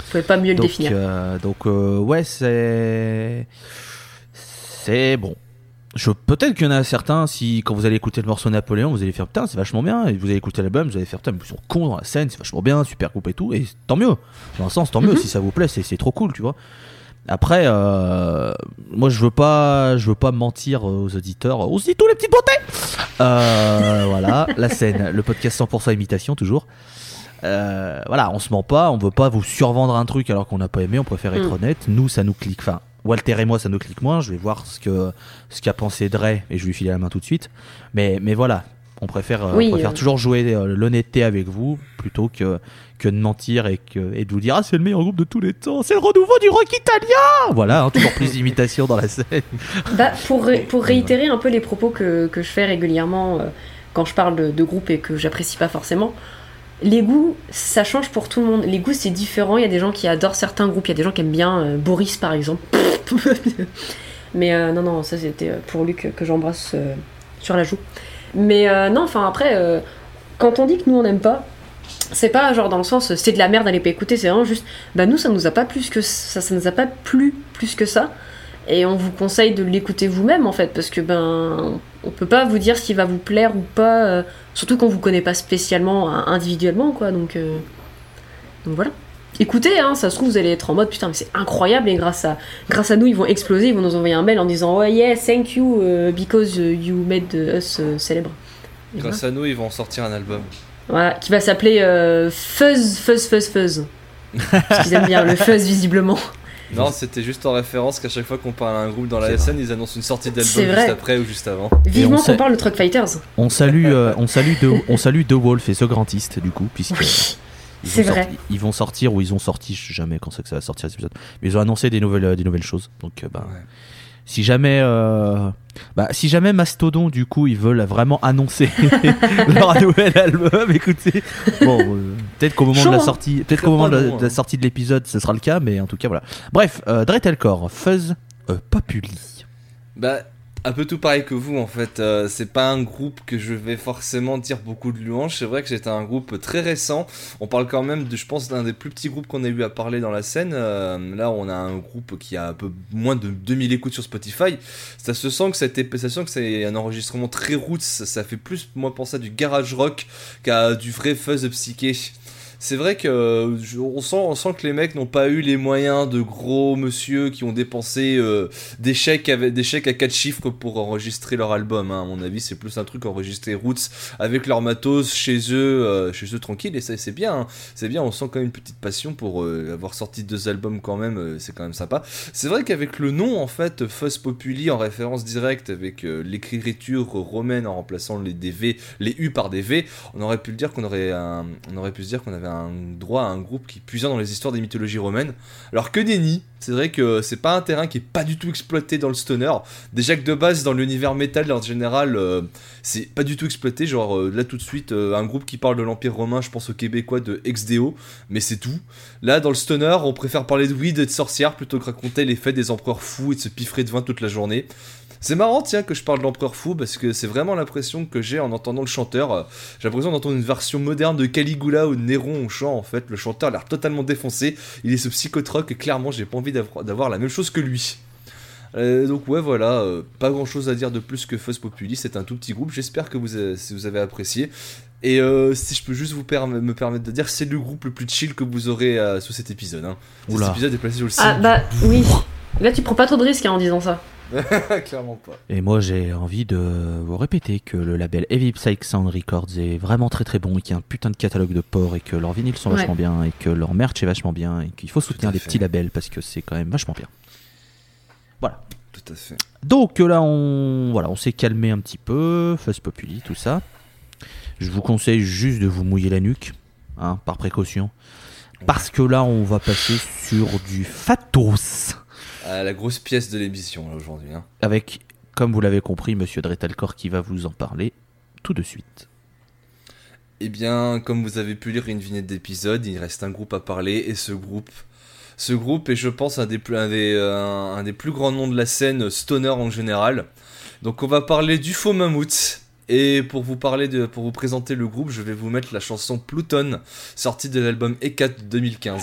Vous pouvez pas mieux le Donc, définir. euh, donc euh, ouais, c'est c'est bon. Je peut-être qu'il y en a certains si quand vous allez écouter le morceau Napoléon, vous allez faire putain, c'est vachement bien et vous allez écouter l'album, vous allez faire putain, mais ils sont cons dans la scène, c'est vachement bien, super groupe et tout et tant mieux. Dans un sens, tant mieux Mhm. si ça vous plaît, c'est c'est trop cool, tu vois. Après, euh, moi je veux pas, je veux pas mentir aux auditeurs. On se dit tous les petites beautés. Euh, voilà, la scène, le podcast 100% imitation toujours. Euh, voilà, on se ment pas, on veut pas vous survendre un truc alors qu'on n'a pas aimé, on préfère être Mm. honnête. Nous, ça nous clique. Enfin, Walter et moi, ça nous clique moins. Je vais voir ce que ce qu'a pensé Dre et je lui file la main tout de suite. Mais mais voilà, on préfère, euh, Oui, on préfère euh. toujours jouer euh, l'honnêteté avec vous plutôt que que de mentir et que et de vous dire ah c'est le meilleur groupe de tous les temps, c'est le renouveau du rock italien. Voilà, hein, toujours plus d'imitation dans la scène. Bah, pour, ré- pour réitérer un peu les propos que, que je fais régulièrement euh, quand je parle de, de groupe et que j'apprécie pas forcément, les goûts, ça change pour tout le monde. Les goûts, c'est différent. Il y a des gens qui adorent certains groupes, il y a des gens qui aiment bien euh, Boris par exemple. Mais euh, non, non, ça c'était euh, pour Luc que j'embrasse sur la joue. Mais non, enfin après, quand on dit que nous on n'aime pas, c'est pas genre dans le sens c'est de la merde, allez pas écouter, c'est vraiment juste, bah nous ça nous a pas plus que ça, ça nous a pas plu plus que ça. Et on vous conseille de l'écouter vous-même en fait, parce que ben on peut pas vous dire s'il va vous plaire ou pas, euh, surtout qu'on vous connaît pas spécialement euh, individuellement quoi. Donc, euh, donc voilà. Écoutez, hein, ça se trouve vous allez être en mode putain mais c'est incroyable et grâce à grâce à nous ils vont exploser, ils vont nous envoyer un mail en disant ouais yeah thank you euh, because euh, you made us célèbre. Grâce à nous, ils vont sortir un album. voilà, qui va s'appeler Fuzz Fuzz Fuzz Fuzz. Parce qu'ils aiment bien le fuzz visiblement. Non, c'était juste en référence qu'à chaque fois qu'on parle à un groupe dans la scène, ils annoncent une sortie d'album juste après ou juste avant. Vivement on qu'on parle de Truck Fighters. On salue, euh, on salue de, on salue The Wolf et The Grantist du coup puisque. Oui, Ils c'est vont vrai. sorti- ils vont sortir ou ils ont sorti, je sais jamais quand c'est que ça va sortir cet épisode. Mais ils ont annoncé des nouvelles, euh, des nouvelles choses. Donc, euh, bah, Ouais. si jamais, euh, bah, si jamais Mastodon, du coup, ils veulent vraiment annoncer leur nouvel album, écoutez, bon, euh, peut-être qu'au moment de la hein. sortie, peut-être Très qu'au moment de la, long, de la sortie de l'épisode, ce sera le cas, mais en tout cas, voilà. Bref, euh, Dretelcore, Fuzz, euh, Populi. Bah, un peu tout pareil que vous en fait. Euh, c'est pas un groupe que je vais forcément dire beaucoup de louanges. C'est vrai que c'est un groupe très récent. On parle quand même de, je pense, d'un des plus petits groupes qu'on a eu à parler dans la scène. Euh, là, on a un groupe qui a un peu moins de 2000 écoutes sur Spotify. Ça se sent que c'était, ça sent que c'est un enregistrement très roots. Ça, ça fait plus, moi, penser à du garage rock qu'à du vrai fuzz psyché. C'est vrai que on sent, on sent que les mecs n'ont pas eu les moyens de gros monsieur qui ont dépensé euh, des chèques avec des chèques à 4 chiffres pour enregistrer leur album. hein. À mon avis, c'est plus un truc enregistré roots avec leur matos chez eux, euh, chez eux tranquille. Et ça, c'est bien. hein. C'est bien. On sent quand même une petite passion pour euh, avoir sorti deux albums quand même. c'est quand même sympa. C'est vrai qu'avec le nom en fait, Fuzz Populi en référence directe avec l'écriture romaine en remplaçant les les U par des V, on aurait pu le dire qu'on aurait, un- on aurait pu se dire qu'on avait un droit à un groupe qui puisait dans les histoires des mythologies romaines. Alors que nenni, c'est vrai que c'est pas un terrain qui est pas du tout exploité dans le stoner. Déjà que de base dans l'univers métal en général, euh, c'est pas du tout exploité. Genre euh, là tout de suite, euh, un groupe qui parle de l'Empire romain, je pense aux Québécois de XDO, mais c'est tout. Là dans le stoner, on préfère parler de weed et de sorcières plutôt que raconter les faits des empereurs fous et de se piffrer de vin toute la journée. C'est marrant, tiens, que je parle de l'empereur fou parce que c'est vraiment l'impression que j'ai en entendant le chanteur. Euh, J'ai l'impression d'entendre une version moderne de Caligula ou de Néron au chant. En fait, le chanteur a l'air totalement défoncé. Il est ce psychotroque et clairement, j'ai pas envie d'avoir la même chose que lui. Euh, donc ouais voilà, euh, pas grand chose à dire de plus que Fuzz Populi, c'est un tout petit groupe, j'espère que vous, avez- si vous avez apprécié. Et euh, si je peux juste vous perm- me permettre de dire, c'est le groupe le plus chill que vous aurez euh, sous cet épisode. Hein. Cet épisode est placé sur le site. Ah bah oui. Là, tu prends pas trop de risques hein, en disant ça. Clairement pas. Et moi, j'ai envie de vous répéter que le label Heavy Psych Sound Records est vraiment très très bon et qu'il y a un putain de catalogue de ports et que leurs vinyles sont Ouais. vachement bien et que leur merch est vachement bien et qu'il faut soutenir les fait. petits labels parce que c'est quand même vachement bien. Voilà. Tout à fait. Donc là, on, voilà, on s'est calmé un petit peu, Fuzz Populi, tout ça. Je vous conseille juste de vous mouiller la nuque, hein, par précaution. Parce que là, on va passer sur du Fatos. La grosse pièce de l'émission aujourd'hui. Hein. Avec, comme vous l'avez compris, Monsieur Dretalcor qui va vous en parler tout de suite. Eh bien, comme vous avez pu lire une vignette d'épisode, il reste un groupe à parler et ce groupe, ce groupe est, je pense, un des plus, un des, euh, un des plus grands noms de la scène stoner en général. Donc, on va parler du faux mammouth. Et pour vous parler de, pour vous présenter le groupe, je vais vous mettre la chanson Pluton, sortie de l'album E4 2015.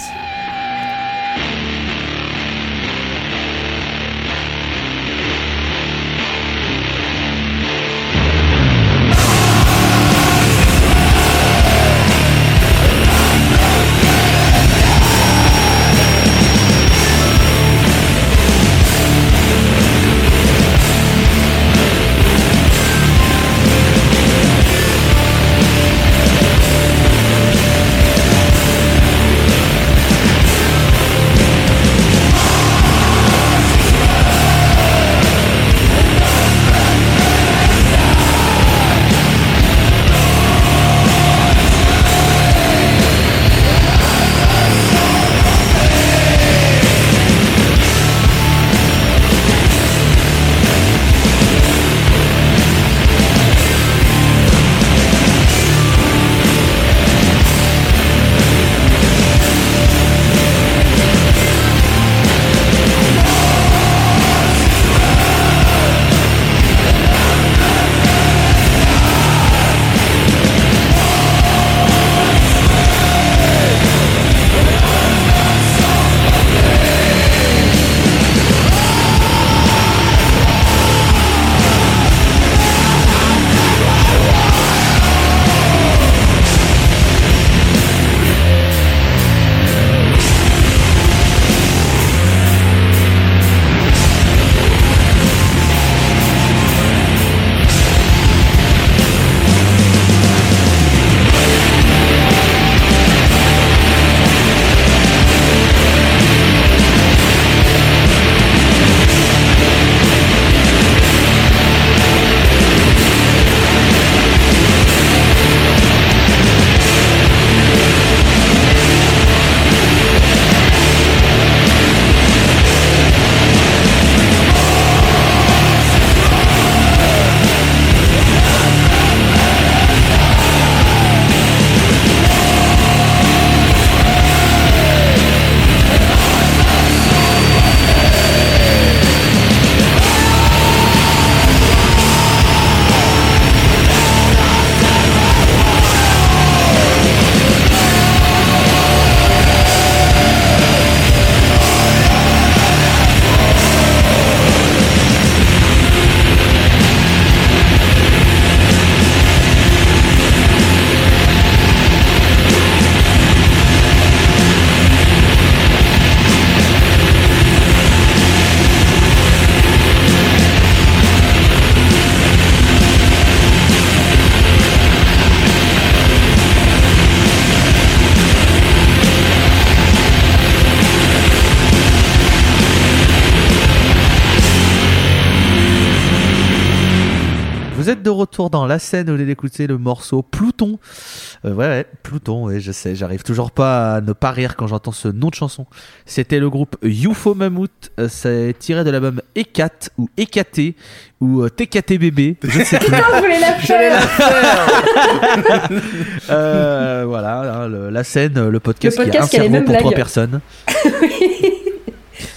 Retour dans la scène, vous allez écouter le morceau Pluton. Euh, ouais, ouais, Pluton, ouais, je sais, j'arrive toujours pas à ne pas rire quand j'entends ce nom de chanson. C'était le groupe UFO Mammouth, euh, c'est tiré de l'album Ecat ou Ekaté ou euh, TKTBB, je sais plus. Putain, je voulais la faire Euh, voilà, hein, le- la scène, le podcast, Le podcast qui a un cerveau pour trois personnes.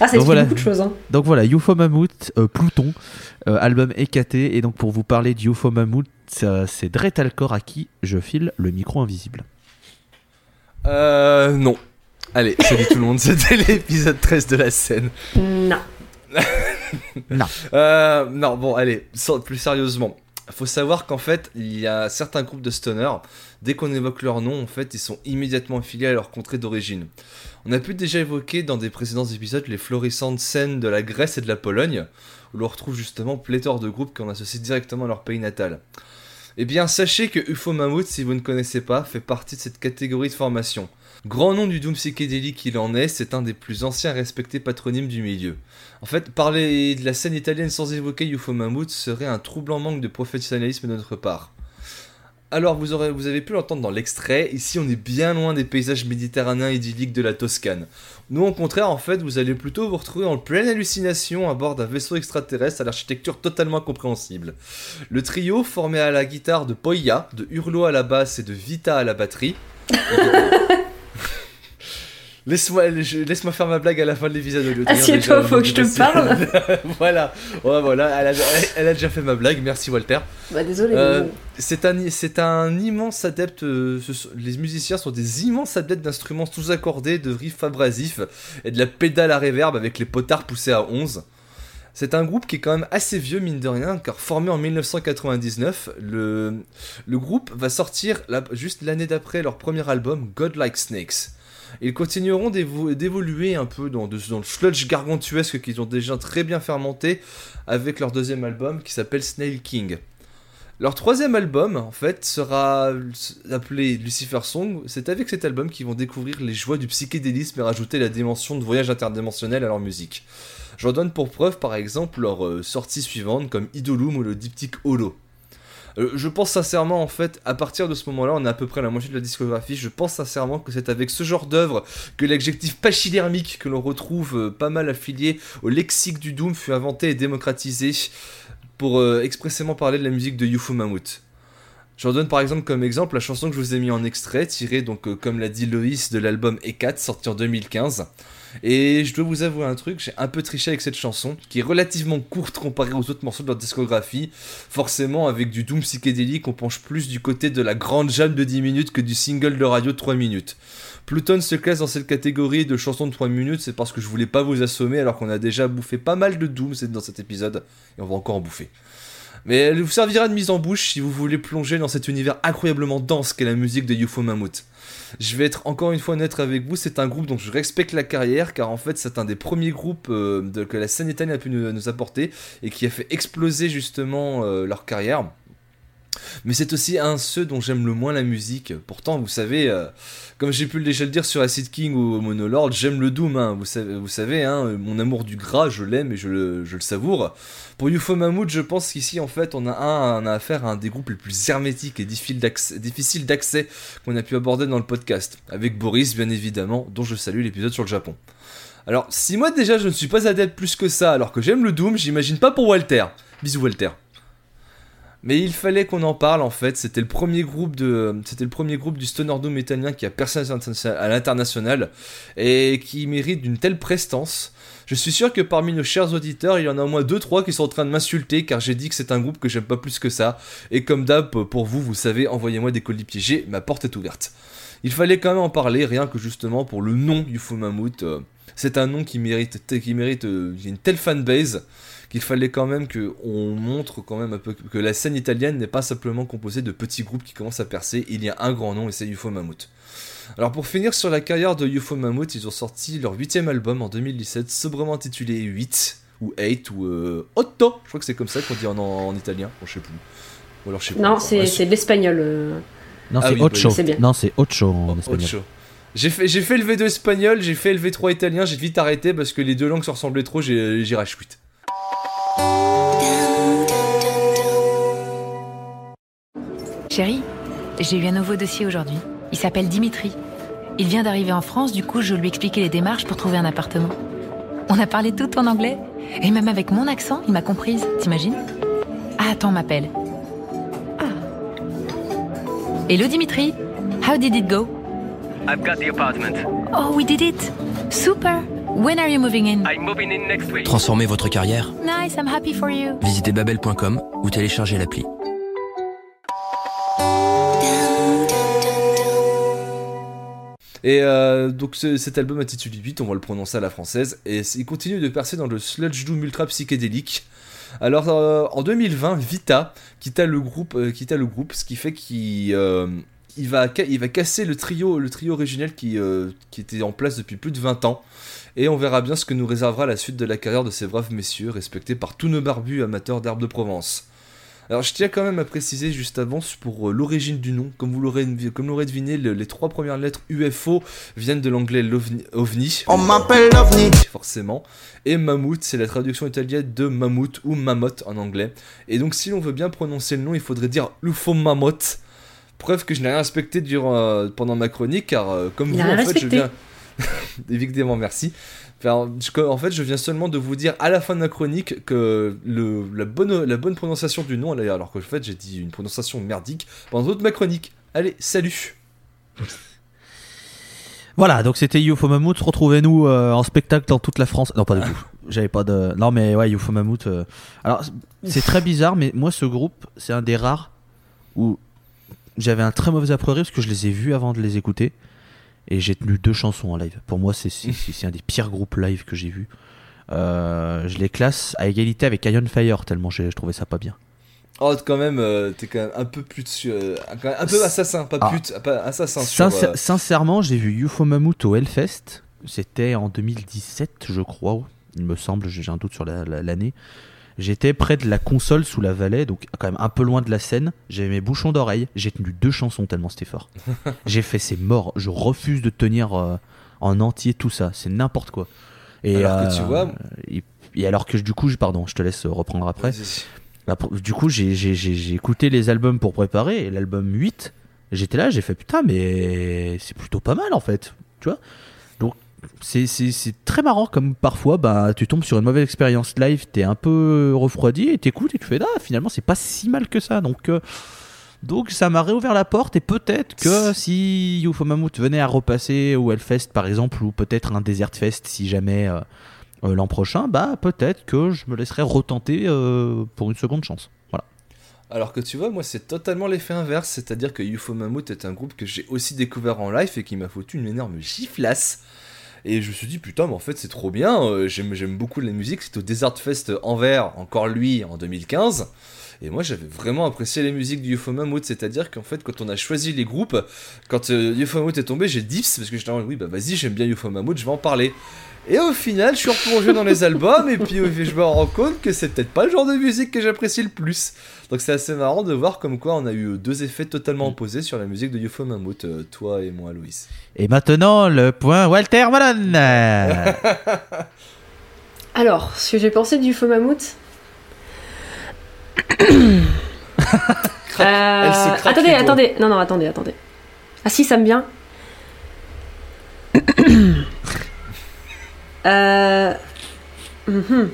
Ah, ça explique voilà. beaucoup de choses. Hein. Donc voilà, UFO Mammouth, euh, Pluton, euh, album écaté. Et donc pour vous parler du UFO Mammouth, ça- c'est Dretalcor à qui je file le micro invisible. Euh, non. Allez, salut tout le monde, c'était l'épisode 13 de la scène. Non. Euh, non, bon, allez, plus sérieusement. Faut savoir qu'en fait, il y a certains groupes de stoners, dès qu'on évoque leur nom, en fait, ils sont immédiatement affiliés à leur contrée d'origine. On a pu déjà évoquer dans des précédents épisodes les florissantes scènes de la Grèce et de la Pologne, où l'on retrouve justement pléthore de groupes qu'on associe directement à leur pays natal. Eh bien, sachez que UFO Mammouth, si vous ne connaissez pas, fait partie de cette catégorie de formation. Grand nom du doom psychédélique qu'il en est, c'est un des plus anciens et respectés patronymes du milieu. En fait, parler de la scène italienne sans évoquer UFO Mammouth serait un troublant manque de professionnalisme de notre part. Alors, vous, avez pu l'entendre dans l'extrait, ici on est bien loin des paysages méditerranéens idylliques de la Toscane. Nous, au contraire, en fait, vous allez plutôt vous retrouver en pleine hallucination à bord d'un vaisseau extraterrestre à l'architecture totalement incompréhensible. Le trio, formé à la guitare de Poya, de Hurlo à la basse et de Vita à la batterie. Laisse-moi laisse-moi faire ma blague à la fin de l'épisode. Assieds-toi, faut que je te parle. voilà, ouais, voilà, elle a, elle a déjà fait ma blague, merci Walter. Bah, désolé. Euh, c'est un, un immense adepte. euh, ce les musiciens sont des immenses adeptes d'instruments sous-accordés, de riffs abrasifs et de la pédale à réverb avec les potards poussés à 11. C'est un groupe qui est quand même assez vieux, mine de rien, car formé en 1999, le, le groupe va sortir la- juste l'année d'après leur premier album, God Like Snakes. Ils continueront d'évo- d'évoluer un peu dans, le sludge gargantuesque qu'ils ont déjà très bien fermenté avec leur deuxième album qui s'appelle Snail King. Leur troisième album, en fait, sera appelé Lucifer Song. C'est avec cet album qu'ils vont découvrir les joies du psychédélisme et rajouter la dimension de voyage interdimensionnel à leur musique. J'en donne pour preuve, par exemple, leurs euh, sorties suivantes comme Idolum ou le diptyque Holo. Euh, je pense sincèrement, en fait, à partir de ce moment-là, on a à peu près la moitié de la discographie. Je pense sincèrement que c'est avec ce genre d'œuvre que l'adjectif pachydermique que l'on retrouve euh, pas mal affilié au lexique du Doom fut inventé et démocratisé pour euh, expressément parler de la musique de UFO Mammouth. J'en donne par exemple comme exemple la chanson que je vous ai mis en extrait, tirée donc comme l'a dit Loïs de l'album E4 sorti en 2015. Et je dois vous avouer un truc, j'ai un peu triché avec cette chanson, qui est relativement courte comparée aux autres morceaux de leur discographie. Forcément, avec du doom psychédélique, on penche plus du côté de la grande jam de 10 minutes que du single de radio de 3 minutes. Pluton se classe dans cette catégorie de chansons de 3 minutes, c'est parce que je voulais pas vous assommer alors qu'on a déjà bouffé pas mal de doom dans cet épisode, et on va encore en bouffer. Mais elle vous servira de mise en bouche si vous voulez plonger dans cet univers incroyablement dense qu'est la musique de UFO Mammouth. Je vais être encore une fois honnête avec vous, c'est un groupe dont je respecte la carrière car en fait c'est un des premiers groupes euh, que la scène italienne a pu nous, nous apporter et qui a fait exploser justement euh, leur carrière. Mais c'est aussi un de ceux dont j'aime le moins la musique. Pourtant, vous savez, euh, comme j'ai pu déjà le dire sur Acid King ou Monolord, j'aime le Doom. hein. Vous, savez, hein, mon amour du gras, je l'aime et je le, savoure. Pour UFO Mammouth, je pense qu'ici, en fait, on a, un, on a affaire à un des groupes les plus hermétiques et difficiles d'accès qu'on a pu aborder dans le podcast. Avec Boris, bien évidemment, dont je salue l'épisode sur le Japon. Alors, si moi déjà je ne suis pas adepte plus que ça, alors que j'aime le Doom, j'imagine pas pour Walter. Bisous Walter. Mais il fallait qu'on en parle en fait. C'était le premier groupe de, c'était le premier groupe du stoner doom italien qui a percé à l'international et qui mérite d'une telle prestance. Je suis sûr que parmi nos chers auditeurs, il y en a au moins 2-3 qui sont en train de m'insulter car j'ai dit que c'est un groupe que j'aime pas plus que ça. Et comme d'hab, pour vous, vous savez, envoyez-moi des colis piégés, ma porte est ouverte. Il fallait quand même en parler, rien que justement pour le nom du mammouth. euh, C'est un nom qui mérite, qui mérite euh, une telle fanbase qu'il fallait quand même que on montre quand même un peu que la scène italienne n'est pas simplement composée de petits groupes qui commencent à percer. Il y a un grand nom et c'est UFO Mammouth. Alors pour finir sur la carrière de UFO Mammouth, ils ont sorti leur huitième album en 2017, sobrement intitulé 8 ou 8 ou euh, Otto. Je crois que c'est comme ça qu'on dit en, en, italien. Bon, je sais plus. Ou alors je sais plus. Non, c'est ouais, l'espagnol. euh. Non, Ah c'est oui, Ocho. bah, c'est bien. Non, c'est Ocho en Ocho. espagnol. J'ai fait, j'ai fait le V2 espagnol, j'ai fait le V3 italien, j'ai vite arrêté parce que les deux langues se ressemblaient trop, j'ai j'ai rage quit. Chérie, j'ai eu un nouveau dossier aujourd'hui. Il s'appelle Dimitri. Il vient d'arriver en France, du coup je lui expliquais les démarches pour trouver un appartement. On a parlé tout en anglais. Et même avec mon accent, il m'a comprise, t'imagines? Ah, attends, on m'appelle. Ah. Hello Dimitri, how did it go? I've got the apartment. Oh, we did it Super When are you moving in? I'm moving in next week. Transformez votre carrière Nice, I'm happy for you. Visitez babel.com ou téléchargez l'appli. Et euh, donc ce- cet album intitulé 8, on va le prononcer à la française, et il continue de percer dans le sludge doom ultra psychédélique. Alors euh, en 2020, Vita quitta le groupe, euh, quitta le groupe, ce qui fait qu'il euh, il va, ca- il va casser le trio, le trio originel qui, euh, qui était en place depuis plus de 20 ans. Et on verra bien ce que nous réservera la suite de la carrière de ces braves messieurs, respectés par tous nos barbus amateurs d'herbes de Provence. Alors je tiens quand même à préciser juste avant pour euh, l'origine du nom. Comme vous l'aurez comme l'aurez deviné, le- les trois premières lettres UFO viennent de l'anglais ovni. On m'appelle l'OVNI. Forcément. Et mammouth, c'est la traduction italienne de mammouth ou mammoth en anglais. Et donc si l'on veut bien prononcer le nom, il faudrait dire l'UFO mammoth. Preuve que je n'ai rien respecté durant, euh, pendant ma chronique, car euh, comme Il vous, en fait, je viens... Évidemment, merci. Enfin, je- en fait, je viens seulement de vous dire à la fin de ma chronique que le, la, bonne, la bonne prononciation du nom, alors que en fait, j'ai dit une prononciation merdique pendant toute ma chronique. Allez, salut Voilà, donc c'était UFO Mammoth. Retrouvez-nous euh, en spectacle dans toute la France. Non, pas du tout. J'avais pas de. Non, mais ouais, UFO Mammoth. euh, Alors, c'est- c'est très bizarre, mais moi, ce groupe, c'est un des rares où j'avais un très mauvais a priori parce que je les ai vus avant de les écouter. Et j'ai tenu deux chansons en live. Pour moi, c'est un des pires groupes live que j'ai vus. Euh, je les classe à égalité avec Iron Fire, tellement je trouvais ça pas bien. Oh, quand même, euh, t'es quand même un peu plus euh, quand même un peu assassin, pas Ah. pute, pas assassin. sur, Sincèrement, j'ai vu UFO Mammoth au Hellfest. C'était en 2017, je crois. Il me semble, j'ai un doute sur la- la- l'année. J'étais près de la console sous la vallée, donc quand même un peu loin de la scène. J'avais mes bouchons d'oreille. J'ai tenu deux chansons tellement c'était fort. j'ai fait c'est mort. Je refuse de tenir euh, en entier tout ça. C'est n'importe quoi. Et, Alors que tu euh, vois- Et, et alors que du coup, je- pardon, je te laisse reprendre après. Bah, du coup, j'ai- écouté les albums pour préparer, l'album 8, j'étais là, j'ai fait putain, mais c'est plutôt pas mal en fait, tu vois? C'est- c'est c'est très marrant comme parfois, bah, tu tombes sur une mauvaise expérience live, t'es un peu refroidi, et t'écoutes, et tu fais, ah, finalement, c'est pas si mal que ça. Donc, euh, donc ça m'a réouvert la porte, et peut-être que si UFO Mammoth venait à repasser au Hellfest par exemple, ou peut-être un Desert Fest si jamais. euh, euh, l'an prochain, bah peut-être que je me laisserai retenter euh, pour une seconde chance. Voilà. Alors que tu vois, moi c'est totalement l'effet inverse, c'est-à-dire que UFO Mammoth est un groupe que j'ai aussi découvert en live et qui m'a foutu une énorme giflasse. Et je me suis dit, putain, mais en fait c'est trop bien, euh, j'aime beaucoup la musique, c'était au Desert Fest Anvers, encore lui, en 2015. Et moi j'avais vraiment apprécié les musiques du UFO Mammoth, c'est-à-dire qu'en fait quand on a choisi les groupes, quand euh, UFO Mammoth est tombé, j'ai dips parce que j'étais en oui bah vas-y j'aime bien UFO Mammoth, je vais en parler. Et au final, je suis replongé dans les albums et puis euh, je me rends compte que c'est peut-être pas le genre de musique que j'apprécie le plus. Donc c'est assez marrant de voir comme quoi on a eu deux effets totalement opposés sur la musique de UFO Mammoth, euh, toi et moi, Louis. Et maintenant, le point Walter Malone. Alors, ce que j'ai pensé du faux mammouth. Euh, attendez, attendez. Non, non, attendez, attendez. Ah si, ça me vient. Euh, mhm.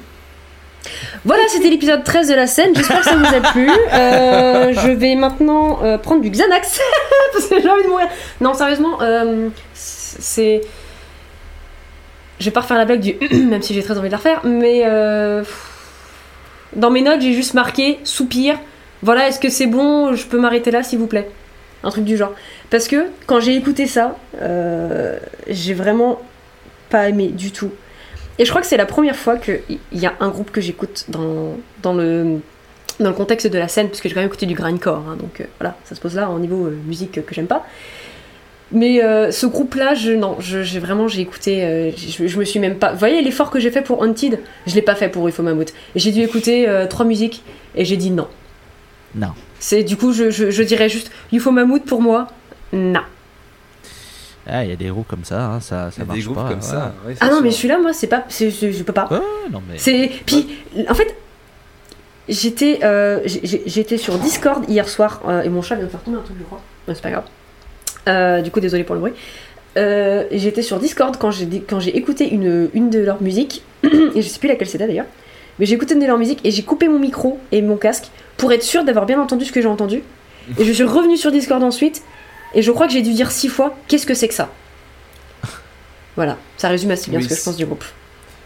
Voilà, c'était l'épisode 13 de la scène. J'espère que ça vous a plu. Euh, je vais maintenant euh, prendre du Xanax parce que j'ai envie de mourir. Non, sérieusement, c'est. Je vais pas refaire la blague du même si j'ai très envie de la refaire, mais dans mes notes j'ai juste marqué soupir. Voilà, est-ce que c'est bon? Je peux m'arrêter là s'il vous plaît Un truc du genre. Parce que quand j'ai écouté ça, j'ai vraiment pas aimé du tout. Et je crois que c'est la première fois qu'il y a un groupe que j'écoute dans, dans, le, dans le contexte de la scène, parce que j'ai quand même écouté du grindcore, hein, donc euh, voilà, ça se pose là, au niveau euh, musique euh, que j'aime pas. Mais euh, ce groupe-là, je, non, je- j'ai vraiment, j'ai écouté, je, je me suis même pas... Vous voyez l'effort que j'ai fait pour Haunted? Je l'ai pas fait pour UFO Mammoth. J'ai dû écouter trois musiques, et j'ai dit non. Non. C'est du coup, je, je, je dirais juste UFO Mammoth pour moi, non. Ah, il y a des groupes comme ça, hein, ça, ça marche des pas. comme ça. ouais, Ah non, mais sûr. celui-là, moi, c'est pas. c'est- c'est- Je peux pas. Ouais, non mais. C'est. Puis, en fait, j'étais euh, j'étais sur Discord hier soir euh, et mon chat vient de faire tomber un truc, je crois. Mais c'est pas grave. Euh, du coup, désolé pour le bruit. Euh, j'étais sur Discord quand j'ai quand j'ai écouté une, une de leurs musiques et je sais plus laquelle c'était d'ailleurs. Mais j'ai écouté une de leurs musiques et j'ai coupé mon micro et mon casque pour être sûr d'avoir bien entendu ce que j'ai entendu. Et je suis revenue sur Discord ensuite et je crois que j'ai dû dire six fois qu'est-ce que c'est que ça. Voilà, ça résume assez bien Oui, ce que je pense du groupe.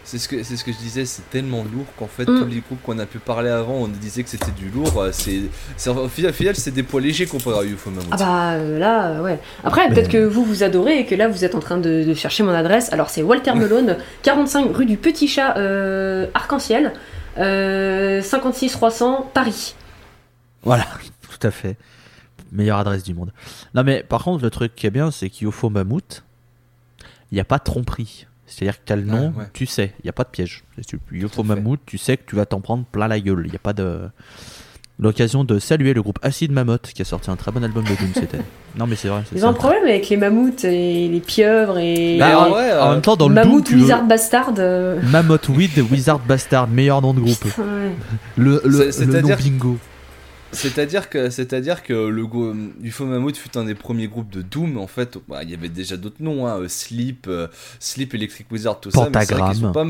C'est ce, que, c'est ce que je disais, c'est tellement lourd qu'en fait, Mm. tous les groupes qu'on a pu parler avant, on disait que c'était du lourd. euh, C'est, c'est, au final, au final, c'est des poids légers comparé à UFO Mammoth. Ah bah euh, là, euh, ouais. Après, peut-être que vous vous adorez et que là vous êtes en train de, de chercher mon adresse. Alors c'est Walter Melone, 45 rue du Petit Chat euh, Arc-en-Ciel, euh, 56 300 Paris. Voilà, tout à fait. Meilleure adresse du monde. Non, mais par contre, le truc qui est bien, c'est qu'UFO Mammouth, il n'y a pas de tromperie. C'est-à-dire que tu as le nom, Ouais, ouais. tu sais, il n'y a pas de piège. Fait. Mammouth, tu sais que tu vas t'en prendre plein la gueule. Il n'y a pas de. L'occasion de saluer le groupe Acid Mammoth qui a sorti un très bon album de Doom cette année. Non, mais c'est vrai. Ils ont un problème avec les mammouths et les pieuvres et Bah, les en vrai, En euh, même temps, dans le Doom, tu veux- Wizard Bastard. euh, Mammoth Weed Wizard Bastard, meilleur nom de groupe. putain, ouais. Le, le, C'est- le nom bingo. C'est-à-dire que, c'est-à-dire que le go- UFO Mammoth fut un des premiers groupes de Doom. En fait, bah, il y avait déjà d'autres noms, hein, euh, Sleep, euh, Sleep, Electric Wizard, tout ça. mais pas-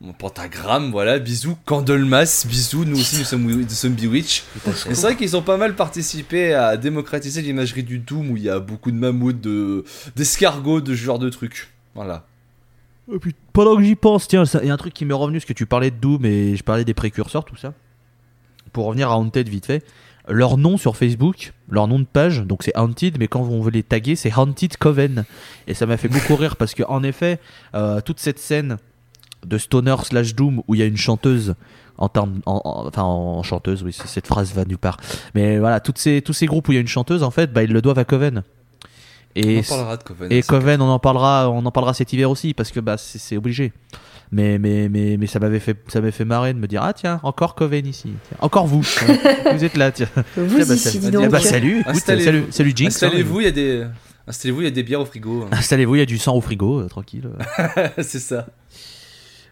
Bon, Pentagramme, voilà, bisous. Candlemas, bisous. Nous aussi, nous sommes, nous sommes Bewitch. C'est vrai qu'ils ont pas mal participé à démocratiser l'imagerie du Doom où il y a beaucoup de mammouths, de, d'escargots, de ce genre de trucs. Voilà. Et puis, pendant que j'y pense, tiens, il y a un truc qui m'est revenu, parce que tu parlais de Doom et je parlais des précurseurs, tout ça. Pour revenir à Haunted vite fait, leur nom sur Facebook, leur nom de page, donc c'est Haunted, mais quand on veut les taguer, c'est Haunted Coven. Et ça m'a fait beaucoup rire parce que en effet, euh, toute cette scène de stoner slash doom où il y a une chanteuse en termes, en- en- enfin en chanteuse, oui, cette phrase va nulle part. Mais voilà, toutes ces, tous ces groupes où il y a une chanteuse, en fait, bah, ils le doivent à Coven. Et on en parlera de Coven. et Coven, on en parlera, on en parlera cet hiver aussi parce que bah c'est obligé. Mais mais mais mais ça m'avait fait ça m'avait fait marrer de me dire ah tiens encore Coven ici, Tiens, encore vous, vous êtes là tiens. Vous Tiens, bah, ici, Ah, bah, salut, écoute, salut, salut Jinx. hein. Installez-vous, il y a des. Installez-vous, il y a des bières au frigo. hein. Installez-vous, il y a du sang au frigo, euh, tranquille. c'est ça.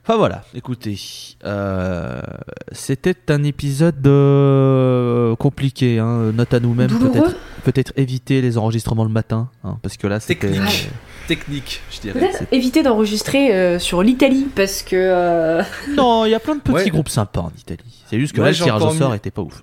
Enfin voilà, écoutez, euh, c'était un épisode euh, compliqué, hein, note à nous-mêmes, Douloureux. peut-être peut-être éviter les enregistrements le matin, hein, parce que là c'était Technique. Technique, je dirais. Peut-être éviter d'enregistrer euh, sur l'Italie parce que. euh, non, il y a plein de petits Ouais. groupes sympas en Italie. C'est juste que Moi, là le tirage au sort était pas ouf.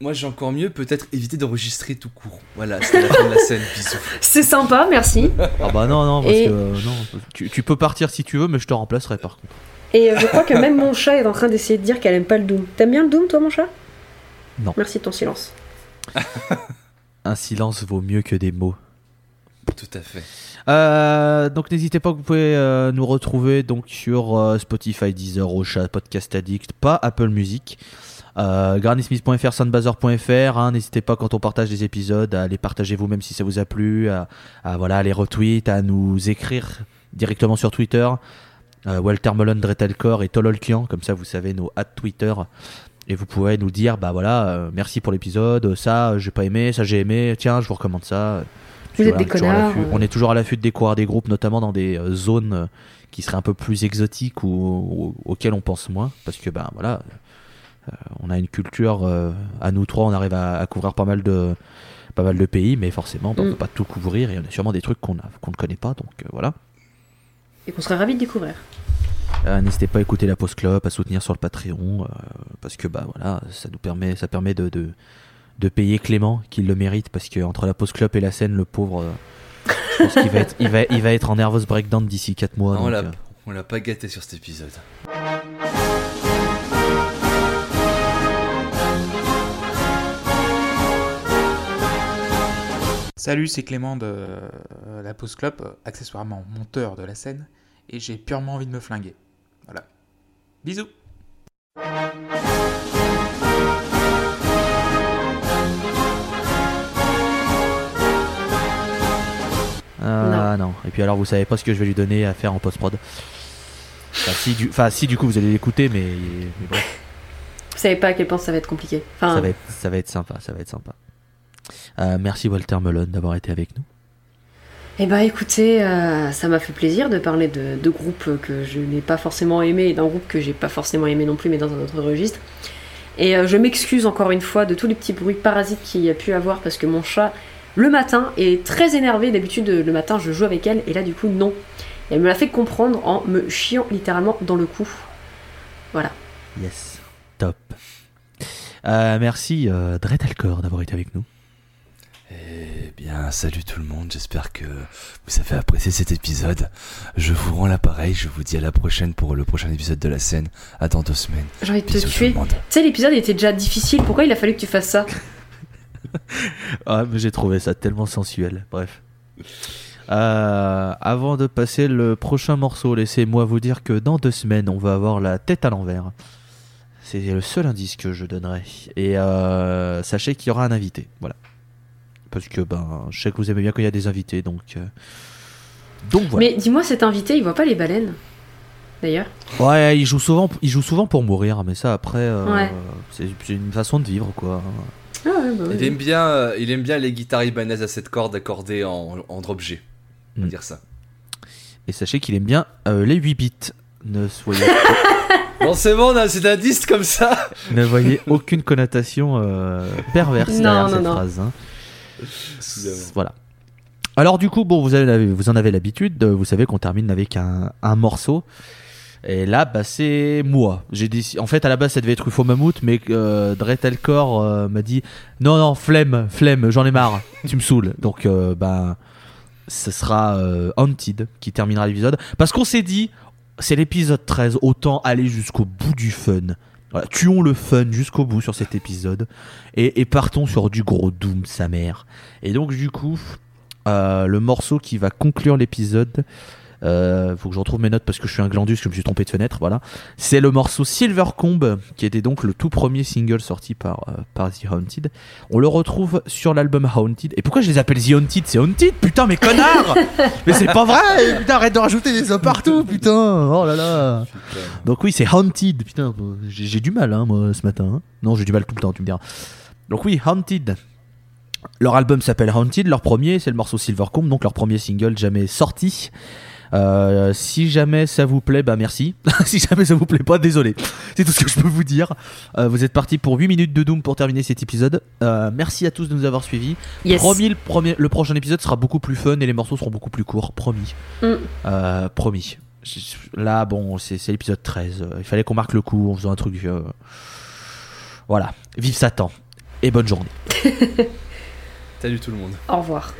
Moi j'ai encore mieux, peut-être éviter d'enregistrer tout court. Voilà, c'était la fin de la scène, bisous. C'est sympa, merci. Ah bah non non parce Et- que euh, non, tu, tu peux partir si tu veux, mais je te remplacerai par contre. Et euh, je crois que même mon chat est en train d'essayer de dire qu'elle aime pas le Doom. T'aimes bien le Doom, toi, mon chat? Non. Merci de ton silence. Un silence vaut mieux que des mots. Tout à fait. Euh, donc n'hésitez pas, vous pouvez euh, nous retrouver donc sur euh, Spotify, Deezer, Ocha, Podcast Addict, pas Apple Music. Euh, granysmith.fr, soundbazer.fr. hein, n'hésitez pas quand on partage des épisodes à les partager vous-même si ça vous a plu, à, à, voilà à les retweets, à nous écrire directement sur Twitter. Euh, Walter Mullen, Dretelcore et Tololkian, comme ça vous savez nos hats Twitter. Et vous pouvez nous dire, bah voilà, euh, merci pour l'épisode, ça j'ai pas aimé, ça j'ai aimé, tiens je vous recommande ça. Vous êtes voilà, des on est toujours à connards, l'affût- euh. On est toujours à l'affût de découvrir des groupes, notamment dans des euh, zones qui seraient un peu plus exotiques ou, ou- auxquelles on pense moins, parce que ben voilà, euh, on a une culture euh, à nous trois, on arrive à, à couvrir pas mal de pas mal de pays, mais forcément, on Mm. peut pas tout couvrir et on a sûrement des trucs qu'on ne connaît pas, donc euh, voilà. Et qu'on serait ravis de découvrir. Euh, N'hésitez pas à écouter la Post Club, à soutenir sur le Patreon, euh, parce que bah voilà, ça nous permet, ça permet de, de, de payer Clément, qui le mérite, parce que entre la Post Club et la scène, le pauvre, euh, je pense qu'il va être, il va, il va être en nervous breakdown d'ici 4 mois. Non, on donc, l'a euh, on l'a pas gâté sur cet épisode. Salut, c'est Clément de euh, la Pause Club, euh, accessoirement monteur de la scène, et j'ai purement envie de me flinguer. Voilà. Bisous Ah non. Et puis alors, vous savez pas ce que je vais lui donner à faire en post-prod. Enfin si, du, enfin, si, du coup, vous allez l'écouter, mais, mais bon, Vous savez pas à quel point ça va être compliqué. Enfin, ça, va être, ça va être sympa, ça va être sympa. Euh, merci Walter Melon d'avoir été avec nous. Eh bah écoutez, euh, ça m'a fait plaisir de parler de, de groupes que je n'ai pas forcément aimé et d'un groupe que j'ai pas forcément aimé non plus, mais dans un autre registre. Et euh, je m'excuse encore une fois de tous les petits bruits parasites qu'il y a pu avoir parce que mon chat, le matin, est très énervé. D'habitude, le matin, je joue avec elle et là, du coup, non. Et elle me l'a fait comprendre en me chiant littéralement dans le cou. Voilà. Yes, top. Euh, merci Dretalcor d'avoir été avec nous. Eh bien, salut tout le monde, j'espère que vous avez apprécié cet épisode. Je vous rends l'appareil, je vous dis à la prochaine pour le prochain épisode de la scène. À dans deux semaines. J'ai envie de te tuer. Tu sais, l'épisode était déjà difficile. Pourquoi il a fallu que tu fasses ça? Ah, mais j'ai trouvé ça tellement sensuel. Bref. Euh, avant de passer le prochain morceau, laissez-moi vous dire que dans deux semaines, on va avoir la tête à l'envers. C'est le seul indice que je donnerai. Et euh, sachez qu'il y aura un invité. Voilà. Parce que ben, je sais que vous aimez bien quand il y a des invités, donc. euh, Donc voilà. Mais dis-moi, cet invité, il voit pas les baleines D'ailleurs? Ouais, il joue souvent, il joue souvent pour mourir, mais ça après, euh, Ouais. c'est c'est une façon de vivre quoi. Ah ouais, bah Il aime bien, euh, il aime bien les guitares ibanaises à cette corde accordées en, en drop G. On va Mm. dire ça. Et sachez qu'il aime bien euh, les 8 bits. Ne soyez, Bon, c'est bon, on a- c'est un disque comme ça. ne voyez aucune connotation euh, perverse Non, derrière non, cette non. phrase. hein. Voilà. Alors du coup, bon, vous, en avez l'habitude, euh, vous savez qu'on termine avec un, morceau. Et là, bah, c'est moi. J'ai déc- En fait, à la base, ça devait être UFO Mammouth, mais euh, Dretelcore euh, m'a dit non, non, flemme, flemme, j'en ai marre, tu me saoules. Donc, euh, bah, ce sera euh, Haunted qui terminera l'épisode. Parce qu'on s'est dit, c'est l'épisode 13, autant aller jusqu'au bout du fun. Tuons le fun jusqu'au bout sur cet épisode. Et, et partons sur du gros Doom, sa mère. Et donc, du coup, euh, le morceau qui va conclure l'épisode. Euh, faut que je retrouve mes notes parce que je suis un glandus, que je me suis trompé de fenêtre. Voilà, c'est le morceau Silver Comb qui était donc le tout premier single sorti par, euh, par The Haunted. On le retrouve sur l'album Haunted. Et pourquoi je les appelle The Haunted? C'est Haunted, putain, mais connard Mais c'est pas vrai Putain, arrête de rajouter des os partout, putain Oh là là Donc oui, c'est Haunted. Putain, j'ai j'ai du mal, hein, moi, ce matin. hein. Non, j'ai du mal tout le temps, tu me diras. Donc oui, Haunted. Leur album s'appelle Haunted, leur premier, c'est le morceau Silvercomb, donc leur premier single jamais sorti. Euh, si jamais ça vous plaît, bah merci. si jamais ça vous plaît pas, désolé. C'est tout ce que je peux vous dire. Euh, vous êtes partis pour 8 minutes de Doom pour terminer cet épisode. Euh, merci à tous de nous avoir suivis. Yes. Promis, le, premier, le prochain épisode sera beaucoup plus fun et les morceaux seront beaucoup plus courts. Promis. Mm. Euh, promis. Là, bon, c'est l'épisode 13. Euh, Il fallait qu'on marque le coup en faisant un truc. euh, Voilà. Vive Satan. Et bonne journée. Salut tout le monde. Au revoir.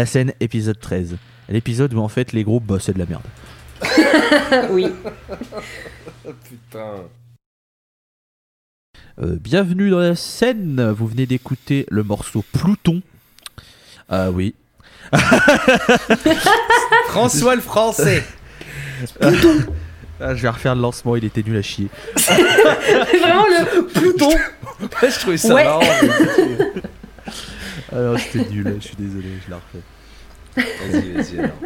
La scène épisode 13. L'épisode où en fait les groupes, bah, c'est de la merde. oui. Putain. Euh, bienvenue dans la scène. Vous venez d'écouter le morceau Pluton. Ah oui. François le français. Ah, je vais refaire le lancement, il était nul à chier. Vraiment le Pluton. je trouvais ça Ouais. marrant. Ah alors, c'était nul, je suis désolé, je la refais. Vas-y, vas-y alors.